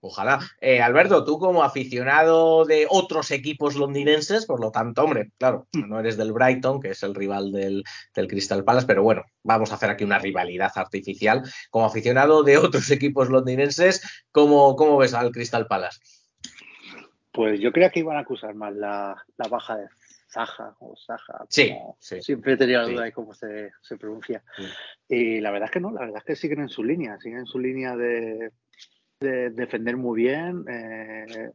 Ojalá. Eh, Alberto, tú como aficionado de otros equipos londinenses, por lo tanto, hombre, claro, no eres del Brighton, que es el rival del, del, Crystal Palace, pero bueno, vamos a hacer aquí una rivalidad artificial. Como aficionado de otros equipos londinenses, ¿cómo, cómo ves al Crystal Palace? Pues yo creía que iban a acusar más la, la baja de Zaha o Saja. Sí, sí, Siempre tenía la Sí. duda de cómo se, se pronuncia. Sí. Y la verdad es que no, la verdad es que siguen en su línea, siguen en su línea de, de defender muy bien, eh,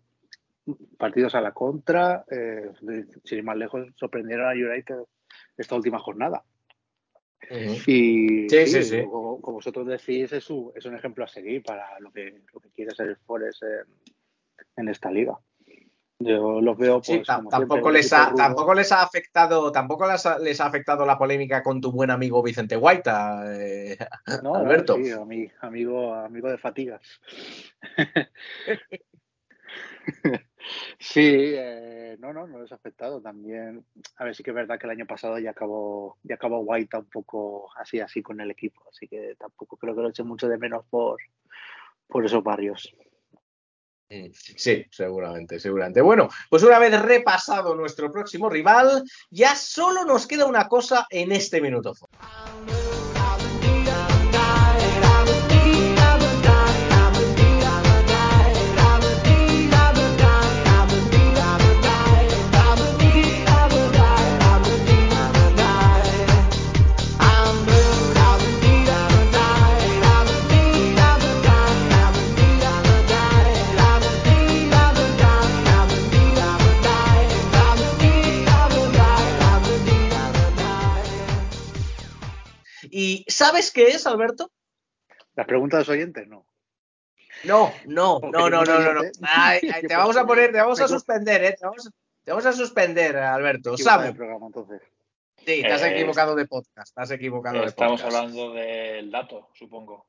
partidos a la contra, eh, de- sin ir más lejos, sorprendieron a United esta última jornada. Y Sí, sí, sí. Como, como vosotros decís, es, un- es un ejemplo a seguir para lo que, lo que quiere ser el Forest en, en esta liga. Yo los veo pues, Sí, como tampoco les ha, tampoco les ha afectado, tampoco les ha, les ha afectado la polémica con tu buen amigo Vicente Guaita, eh, No, no, Alberto. sí, ami- amigo, amigo de fatigas. sí, eh, no, no, no les ha afectado también. A ver, sí que es verdad que el año pasado ya acabó, ya acabó Guaita un poco así, así con el equipo, así que tampoco creo que lo eche mucho de menos por, por esos barrios. Mm, Sí, seguramente, seguramente. Bueno, pues una vez repasado nuestro próximo rival, ya solo nos queda una cosa en este minuto. ¿Y sabes qué es, Alberto? Las preguntas de los oyentes, no. No, no, no, no, no, no, no. Ay, ay, te vamos a poner, te vamos a suspender, ¿eh? Te vamos, te vamos a suspender, Alberto. equivocado de Samu, programa, entonces. sí, te has Eh, equivocado de podcast, te has equivocado de Estamos podcast. hablando del dato, supongo.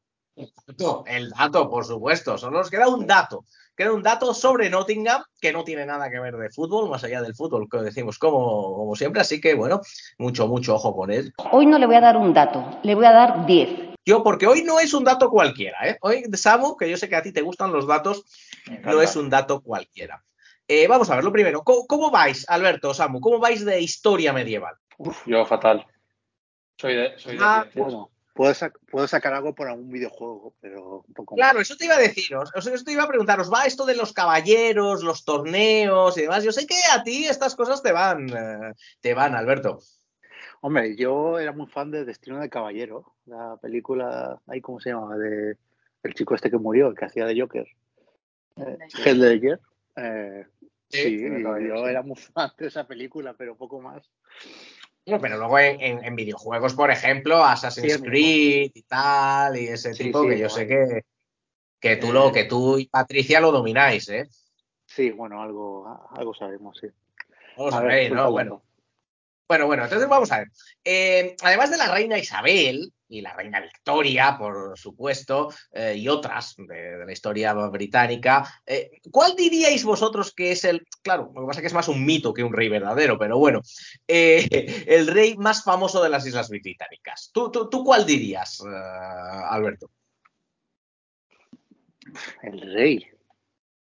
Dato, el dato, por supuesto. Solo nos queda un dato. Queda un dato sobre Nottingham que no tiene nada que ver de fútbol, más allá del fútbol, que decimos como, como siempre. Así que, bueno, mucho, mucho ojo con él. Hoy no le voy a dar un dato, le voy a dar 10. Yo, porque hoy no es un dato cualquiera, ¿eh? Hoy, Samu, que yo sé que a ti te gustan los datos, no es un dato cualquiera. Eh, vamos a ver, lo primero, ¿cómo, cómo vais, Alberto, Samu? ¿Cómo vais de historia medieval? Yo fatal. Soy de, soy de Ah. Bueno, puedo, sac- puedo sacar algo por algún videojuego, pero un poco Claro, más. eso te iba a decir, os- eso te iba a preguntar, ¿os va esto de los caballeros, los torneos y demás? Yo sé que a ti estas cosas te van, eh, te van, Alberto. Hombre, yo era muy fan de Destino de Caballero, la película, ahí cómo se llama, de el chico este que murió, el que hacía de Joker, eh, Heath Ledger. Eh, Sí, yo sí. era muy fan de esa película, pero poco más. No, pero luego en, en- en videojuegos, por ejemplo, Assassin's Sí. Creed y tal, y ese Sí, tipo, sí, que yo sé que, que tú Eh, lo, que tú y Patricia lo domináis, ¿eh? Sí, bueno, algo, algo sabemos, sí. Vamos A a ver, ver, suelta ¿no? Bueno. Bueno, bueno, entonces vamos a ver. Eh, además de la reina Isabel y la reina Victoria, por supuesto, eh, y otras de, de la historia británica, eh, ¿cuál diríais vosotros que es el, claro, lo que pasa es que es más un mito que un rey verdadero, pero bueno, eh, el rey más famoso de las Islas Británicas? ¿Tú, tú, tú cuál dirías, Alberto? El rey.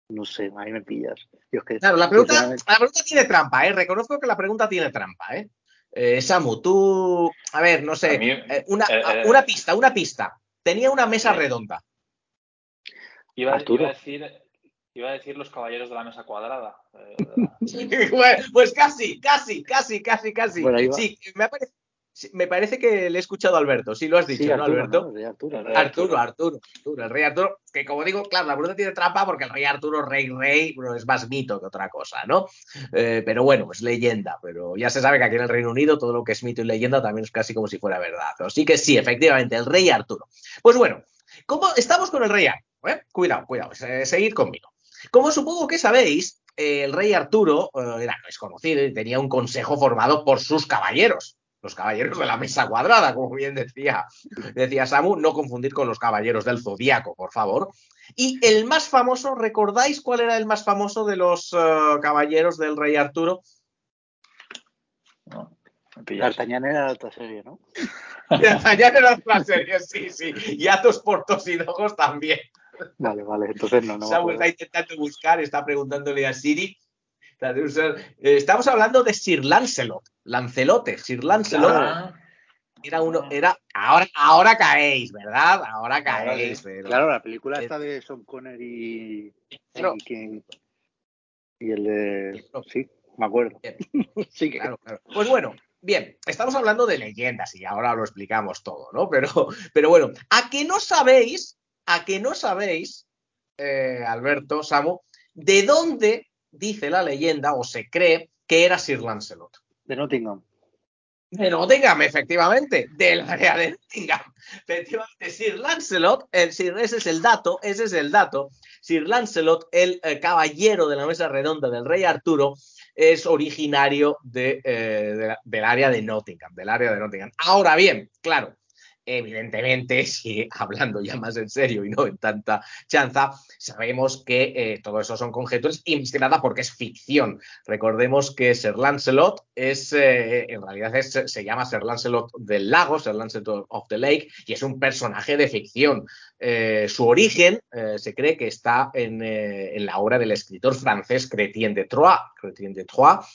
No sé, ahí me pillas. Es que, Claro, la pregunta, la pregunta tiene trampa, ¿eh? Reconozco que la pregunta tiene trampa, ¿eh? Eh, Samu, tú, a ver, no sé, mí, eh, una, eh, eh, una pista, una pista. Tenía una mesa redonda. Iba, a decir, iba a decir los caballeros de la mesa cuadrada. Eh, Pues- casi, casi, casi, casi, casi. Bueno, ahí va. Sí, me, apare- sí, me parece que le he escuchado a Alberto. Sí, lo has dicho, sí, ¿no, Alberto? ¿no? De Arturo. El rey Arturo, Arturo, Arturo, el rey Arturo, que como digo, claro, la pregunta tiene trampa porque el rey Arturo, rey, rey, bueno, es más mito que otra cosa, ¿no? Eh, pero bueno, es leyenda, pero ya se sabe que aquí en el Reino Unido todo lo que es mito y leyenda también es casi como si fuera verdad. Así que sí, efectivamente, el rey Arturo. Pues bueno, ¿cómo estamos con el rey Arturo? eh? Cuidado, cuidado, eh, seguid conmigo. Como supongo que sabéis, el rey Arturo eh, era, es conocido y tenía un consejo formado por sus caballeros. Los caballeros de la mesa cuadrada, como bien decía, decía Samu, no confundir con los caballeros del zodiaco, por favor. Y el más famoso, ¿recordáis cuál era el más famoso de los eh, caballeros del rey Arturo? No. D'Artagnan era otra serie, ¿no? D'Artagnan era otra serie, sí, sí. Y Athos, Portos y Dogos también. Vale, vale, entonces no, no Samu está intentando buscar, está preguntándole a Siri. Estamos hablando de Sir Lancelot, Lancelote, Sir Lancelot. Ah, Era uno, era. Ahora, ahora caéis, ¿verdad? Ahora caéis. pero- Claro, la película Eh, esta de Sean Connery y, y, quién- y el de... Sí, me acuerdo. Sí, Claro, claro. Pues bueno, bien, estamos hablando de leyendas y ahora lo explicamos todo, ¿no? Pero, pero bueno, a que no sabéis, a que no sabéis, eh, Alberto, Samu, de dónde dice la leyenda o se cree que era Sir Lancelot. de Nottingham. De Nottingham, efectivamente, del área de Nottingham. Efectivamente, Sir Lancelot, el, Sir- ese es el dato, ese es el dato. Sir Lancelot, el eh, caballero de la mesa redonda del rey Arturo, es originario de, eh, de del área de Nottingham, del área de Nottingham. Ahora bien, claro, evidentemente, si hablando ya más en serio y no en tanta chanza, sabemos que eh, todo eso son conjeturas y más que nada porque es ficción. Recordemos que Sir Lancelot es, eh, en realidad se llama Sir Lancelot del lago, Sir Lancelot of the Lake, y es un personaje de ficción. Eh, su origen se cree que está en, en la obra del escritor francés Chrétien de Troyes, Chrétien de Troyes,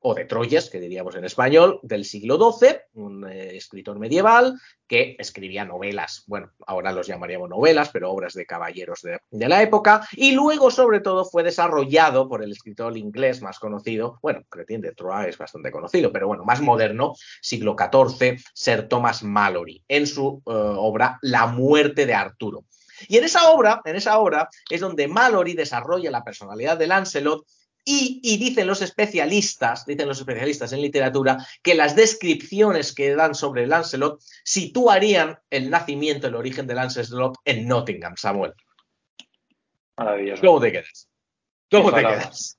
o de Troyes, que diríamos en español, del siglo XII, un eh, escritor medieval que escribía novelas, bueno, ahora los llamaríamos novelas, pero obras de caballeros de, la época, y luego sobre todo fue desarrollado por el escritor inglés más conocido, bueno, Chrétien de Troyes es bastante conocido, pero bueno, más moderno, siglo XIV, Sir Thomas Malory, en su eh, obra La muerte de Arturo. Y en esa obra, en esa obra es donde Malory desarrolla la personalidad de Lancelot y, y dicen los especialistas, dicen los especialistas en literatura, que las descripciones que dan sobre Lancelot situarían el nacimiento, el origen de Lancelot en Nottingham, Samuel. maravilloso. ¿Cómo te quedas? ¿Cómo te palabras. quedas?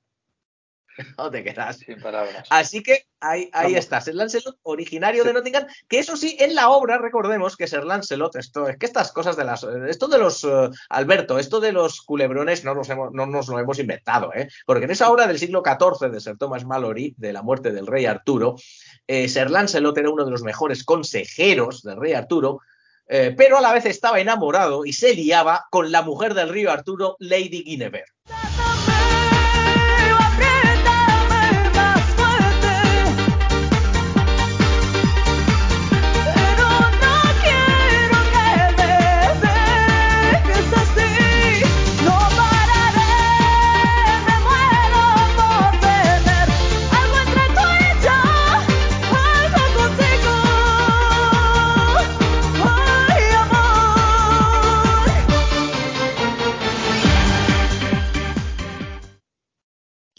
¿Cómo te quedas? Sin palabras. Así que ahí, ahí Vamos. está, Sir Lancelot, originario de Nottingham, que eso sí, en la obra, recordemos que Sir Lancelot, esto es que estas cosas de las, esto de los, eh, Alberto, esto de los culebrones no nos, hemos- no nos lo hemos inventado, ¿eh? porque en esa obra del siglo XIV de Sir Thomas Malory, de la muerte del rey Arturo, eh, Sir Lancelot era uno de los mejores consejeros del rey Arturo, eh, pero a la vez estaba enamorado y se liaba con la mujer del rey Arturo, Lady Guinevere.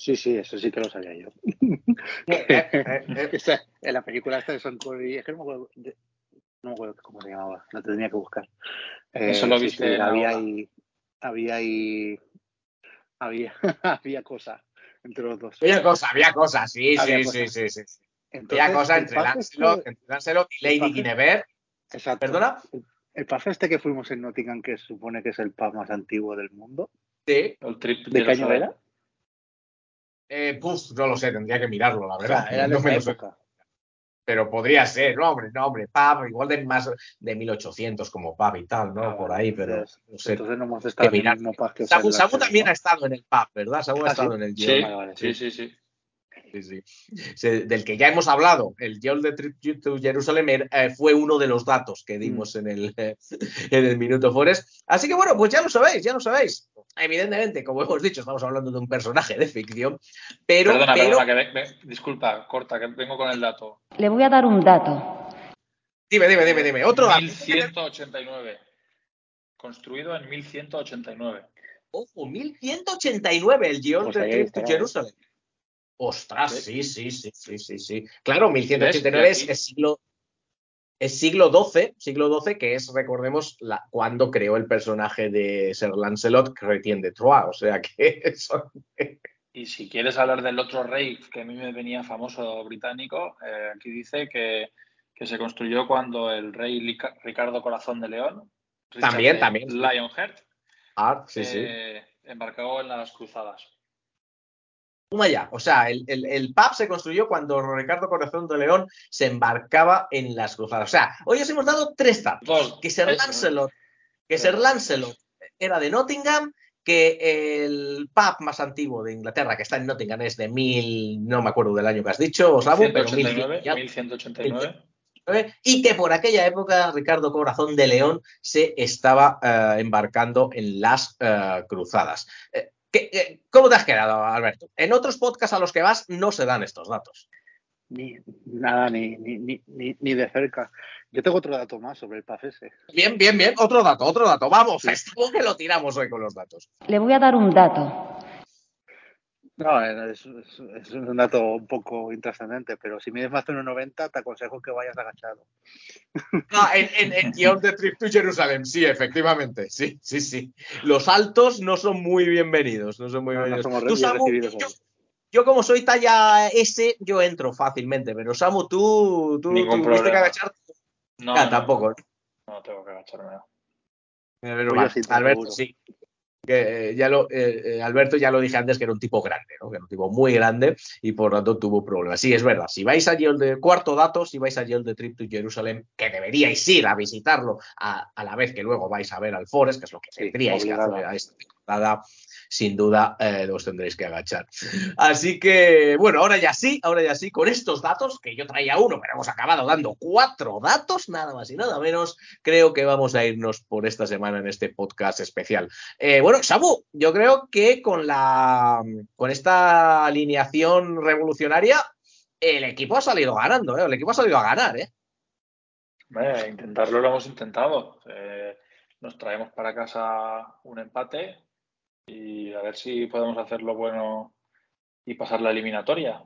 Sí, sí, eso sí que lo sabía yo. Eh, eh, eh, Esa- en la película esta de Sean Connery, es que no me acuerdo, de- no me acuerdo cómo se llamaba, la tenía que buscar. Eh, Eso lo viste sí, en había ahí, había ahí, había, había cosa entre los dos. Había cosas, había cosas, sí, Había sí, sí, sí, sí. Entonces, Había entre Lancelot, este- entre Lancelot y Lady Guinevere. Exacto. ¿Perdona? El, el pub este que fuimos en Nottingham, que se supone que es el pub más antiguo del mundo, Sí. El trip ¿de qué año Jerusalén. era? Eh, puf, no lo sé, tendría que mirarlo, la verdad. sea, era de No me esa lo sé, época. pero podría ser, no, hombre, no, hombre, pub, igual de más de 1800 como pub y tal, ¿no? Ah, Por ahí, pero entonces- no sé. Entonces no hemos estado que en el mirar. mismo pub que Samu, Sir Samu Lancelot, también ha estado en el pub, ¿verdad? Samu ha ¿Ah, estado sí? en el Sí, sí, sí, sí. Sí. Se- del que ya hemos hablado, el Yol de Trip to Jerusalem eh, fue uno de los datos que dimos en, el, eh, en el Minuto Forest. Así que bueno, pues ya lo sabéis, ya lo sabéis. Evidentemente, como hemos dicho, estamos hablando de un personaje de ficción, pero, Perdona, pero perdona, que disculpa, corta, que vengo con el dato. Le voy a dar un dato. dime, dime, dime, dime, otro dato. 1189. Construido en 1189. Ojo, 1189 el Yol Pues de Trip to. Jerusalem. Ostras, sí, sí, sí, sí, sí, sí. Claro, ¿Ves? 1189 Y es, es siglo es siglo XII, siglo XII, que es, recordemos, la, cuando creó el personaje de Sir Lancelot, Chrétien de Troyes. O sea que eso, Y si quieres hablar del otro rey que a mí me venía famoso británico, eh, aquí dice que que se construyó cuando el rey Lica- Ricardo Corazón de León, También, también. Lionheart, Ah, sí, sí. eh, embarcó en las cruzadas. Toma ya. O sea, el, el, el pub se construyó cuando Ricardo Corazón de León se embarcaba en las cruzadas. O sea, hoy os hemos dado tres datos. Que Sir. Lancelot, que Sir Lancelot era de Nottingham, que el pub más antiguo de Inglaterra, que está en Nottingham, es de mil, no me acuerdo del año que has dicho, Samu, pero 1189, 1100 ya. 1189. ¿eh? y que por aquella época Ricardo Corazón de León se estaba eh, embarcando en las eh, cruzadas. Eh, ¿qué- eh, ¿Cómo te has quedado, Alberto? En otros podcasts a los que vas no se dan estos datos. Ni, nada, ni, ni, ni, ni, de cerca. Yo tengo otro dato más sobre el PAF ese. Bien, bien, bien. Otro dato, otro dato. Vamos, esto que lo tiramos hoy con los datos. Le voy a dar un dato. No, es, es- es un dato un poco intrascendente, pero si mides más de 1,90 te aconsejo que vayas agachado. Ah, en, en, en guion de Trip to Jerusalem, sí, efectivamente. Sí, sí, sí. Los altos no son muy bienvenidos. No son muy No, no bienvenidos. somos Tú, bien Samu, yo, como soy talla S, yo entro fácilmente, pero Samu, tú, tú tuviste que problema. agachar. No, Ah, no, tampoco. No tengo que agacharme. Pero Pues va, sí, Alberto, seguro. sí. Que, eh, ya lo, eh, eh, Alberto ya lo dije antes que era un tipo grande, ¿no? que era un tipo muy grande y por lo tanto tuvo problemas. Sí, es verdad. Si vais allí el de cuarto dato, si vais allí el de Trip to Jerusalem, que deberíais ir a visitarlo a, a la vez que luego vais a ver al Forest, que es lo que Sí, tendríais que hacer a esta temporada, sin duda eh, os tendréis que agachar. Así que, bueno, ahora ya sí, ahora ya sí, con estos datos, que yo traía uno, pero hemos acabado dando cuatro datos, nada más y nada menos, creo que vamos a irnos por esta semana en este podcast especial. Eh, bueno, Samu, yo creo que con la con esta alineación revolucionaria, el equipo ha salido ganando, ¿eh? el equipo ha salido a ganar, ¿eh? Intentarlo lo hemos intentado. Nos traemos para casa un empate y a ver si podemos hacerlo bueno y pasar la eliminatoria.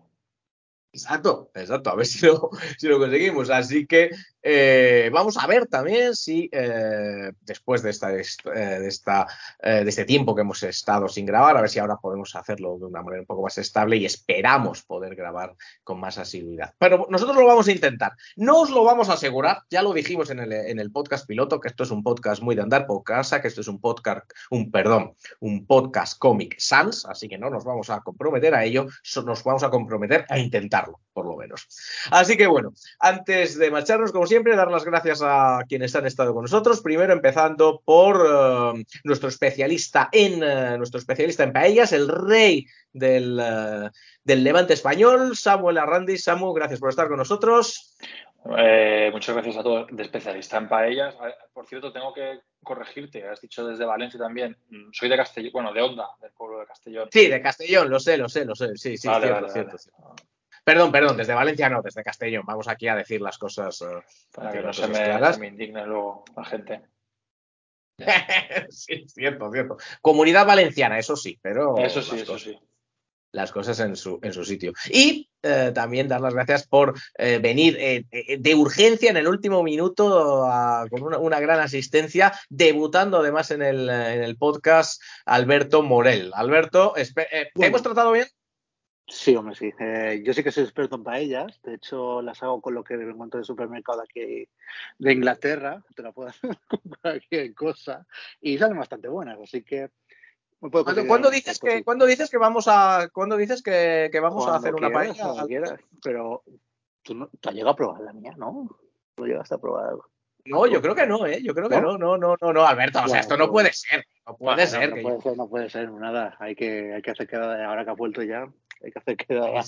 Exacto, exacto, a ver si lo, si lo conseguimos. Así que eh, vamos a ver también si eh, después de, esta, est- eh, de, esta, de este tiempo que hemos estado sin grabar, a ver si ahora podemos hacerlo de una manera un poco más estable y esperamos poder grabar con más asiduidad. Pero nosotros lo vamos a intentar. No os lo vamos a asegurar, ya lo dijimos en el, en el podcast piloto, que esto es un podcast muy de andar por casa, que esto es un podcast, un perdón, un podcast Comic Sans, así que no nos vamos a comprometer a ello, nos vamos a comprometer a intentarlo, por lo menos. Así que bueno, antes de marcharnos, como siempre, dar las gracias a quienes han estado con nosotros. Primero empezando por eh, nuestro especialista en eh, nuestro especialista en paellas, el rey del, eh, del Levante español, Samuel Arrandi. Samu, gracias por estar con nosotros. Eh, muchas gracias a todos de especialista en paellas. Por cierto, tengo que corregirte, has dicho desde Valencia también. Mm, Soy de Castellón, bueno, de Onda, del pueblo de Castellón. Sí, de Castellón, lo sé, lo sé, lo sé. Sí, sí, Vale, cierto, vale, cierto, vale. cierto. Perdón, perdón, desde Valencia no, desde Castellón. Vamos aquí a decir las cosas. eh, Para que no se me, se me indigne luego la gente. sí, cierto, cierto. Comunidad valenciana, eso sí, pero Eso sí, las eso cosas, sí. las cosas en su, en su sitio. Y eh, también dar las gracias por eh, venir eh, de urgencia en el último minuto a- con una, una gran asistencia, debutando además en el, en el podcast Alberto Morel. Alberto, eh, ¿te hemos tratado bien? Sí, hombre, sí. Eh, yo sí que soy experto en paellas. De hecho, las hago con lo que me encuentro en el supermercado de aquí de Inglaterra. Te la puedo hacer con cualquier cosa. Y salen bastante buenas, así que me puedo ¿Cuándo, dices que. ¿cuándo dices que vamos a, cuándo dices que, que vamos a hacer una quieras, paella? quieras. Pero tú, no, tú has llegado a probar la mía, ¿no? ¿No llegaste a probar algo? No, yo creo que no, ¿eh? Yo creo que no, ¿No? no, no, no, Alberto, o sea, esto no puede ser, no puede Bueno, ser. No que puede ser, no puede ser, nada. Hay que, hay que hacer quedada. Ahora que ha vuelto ya, hay que hacer quedada.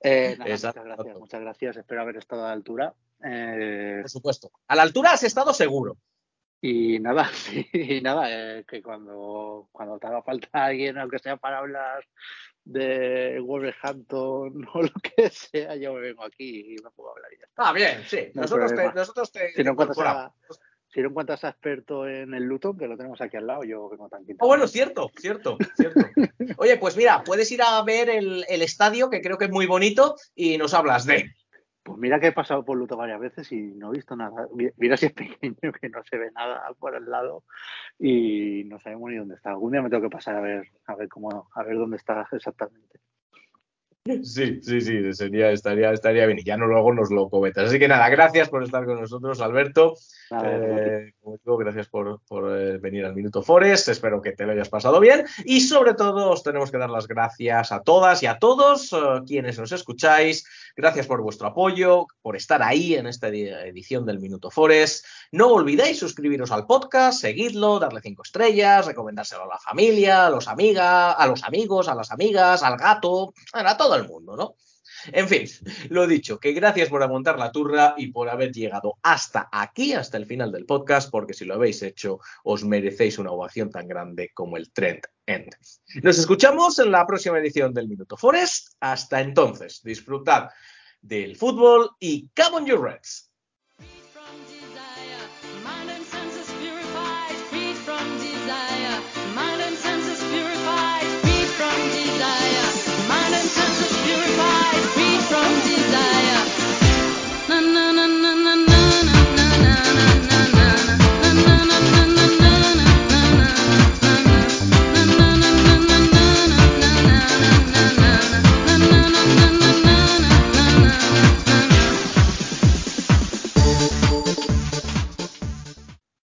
Eh, nada, muchas gracias, muchas gracias. Espero haber estado a la altura. Eh, Por supuesto. A la altura has estado seguro. y nada, sí, y nada, eh, que cuando, cuando te haga falta alguien, aunque sea para hablar de Wolverhampton o lo que sea, yo me vengo aquí y me puedo hablar y ya está. Ah, bien, sí. No nosotros, te, nosotros te, Si te no encuentras incorporamos. a, si no encuentras a experto en el Luton, que lo tenemos aquí al lado, yo vengo tranquilo. Ah, bueno, cierto, cierto, cierto. Oye, pues mira, puedes ir a ver el, el estadio, que creo que es muy bonito, y nos hablas de. Pues mira que he pasado por Luton varias veces y no he visto nada. Mi- Mira si es pequeño, que no se ve nada por el lado y no sabemos ni dónde está. Algún día me tengo que pasar a ver, a ver cómo, a ver dónde está exactamente. Sí, sí, sí, sería, estaría, estaría bien. Y ya no luego nos lo comentas. Así que nada, gracias por estar con nosotros, Alberto. Nada, Eh, como digo, gracias por, por, eh, venir al Minuto Forest. Espero que te lo hayas pasado bien. Y sobre todo, os tenemos que dar las gracias a todas y a todos eh, quienes nos escucháis. Gracias por vuestro apoyo, por estar ahí en esta edi- edición del Minuto Forest. No olvidéis suscribiros al podcast, seguidlo, darle cinco estrellas, recomendárselo a la familia, a los amigas, a los amigos, a las amigas, al gato, a todo mundo, ¿no? En fin, lo dicho, que gracias por aguantar la turra y por haber llegado hasta aquí, hasta el final del podcast, porque si lo habéis hecho, os merecéis una ovación tan grande como el Trend End. Nos escuchamos en la próxima edición del Minuto Forest. Hasta entonces, disfrutad del fútbol y come on your Reds.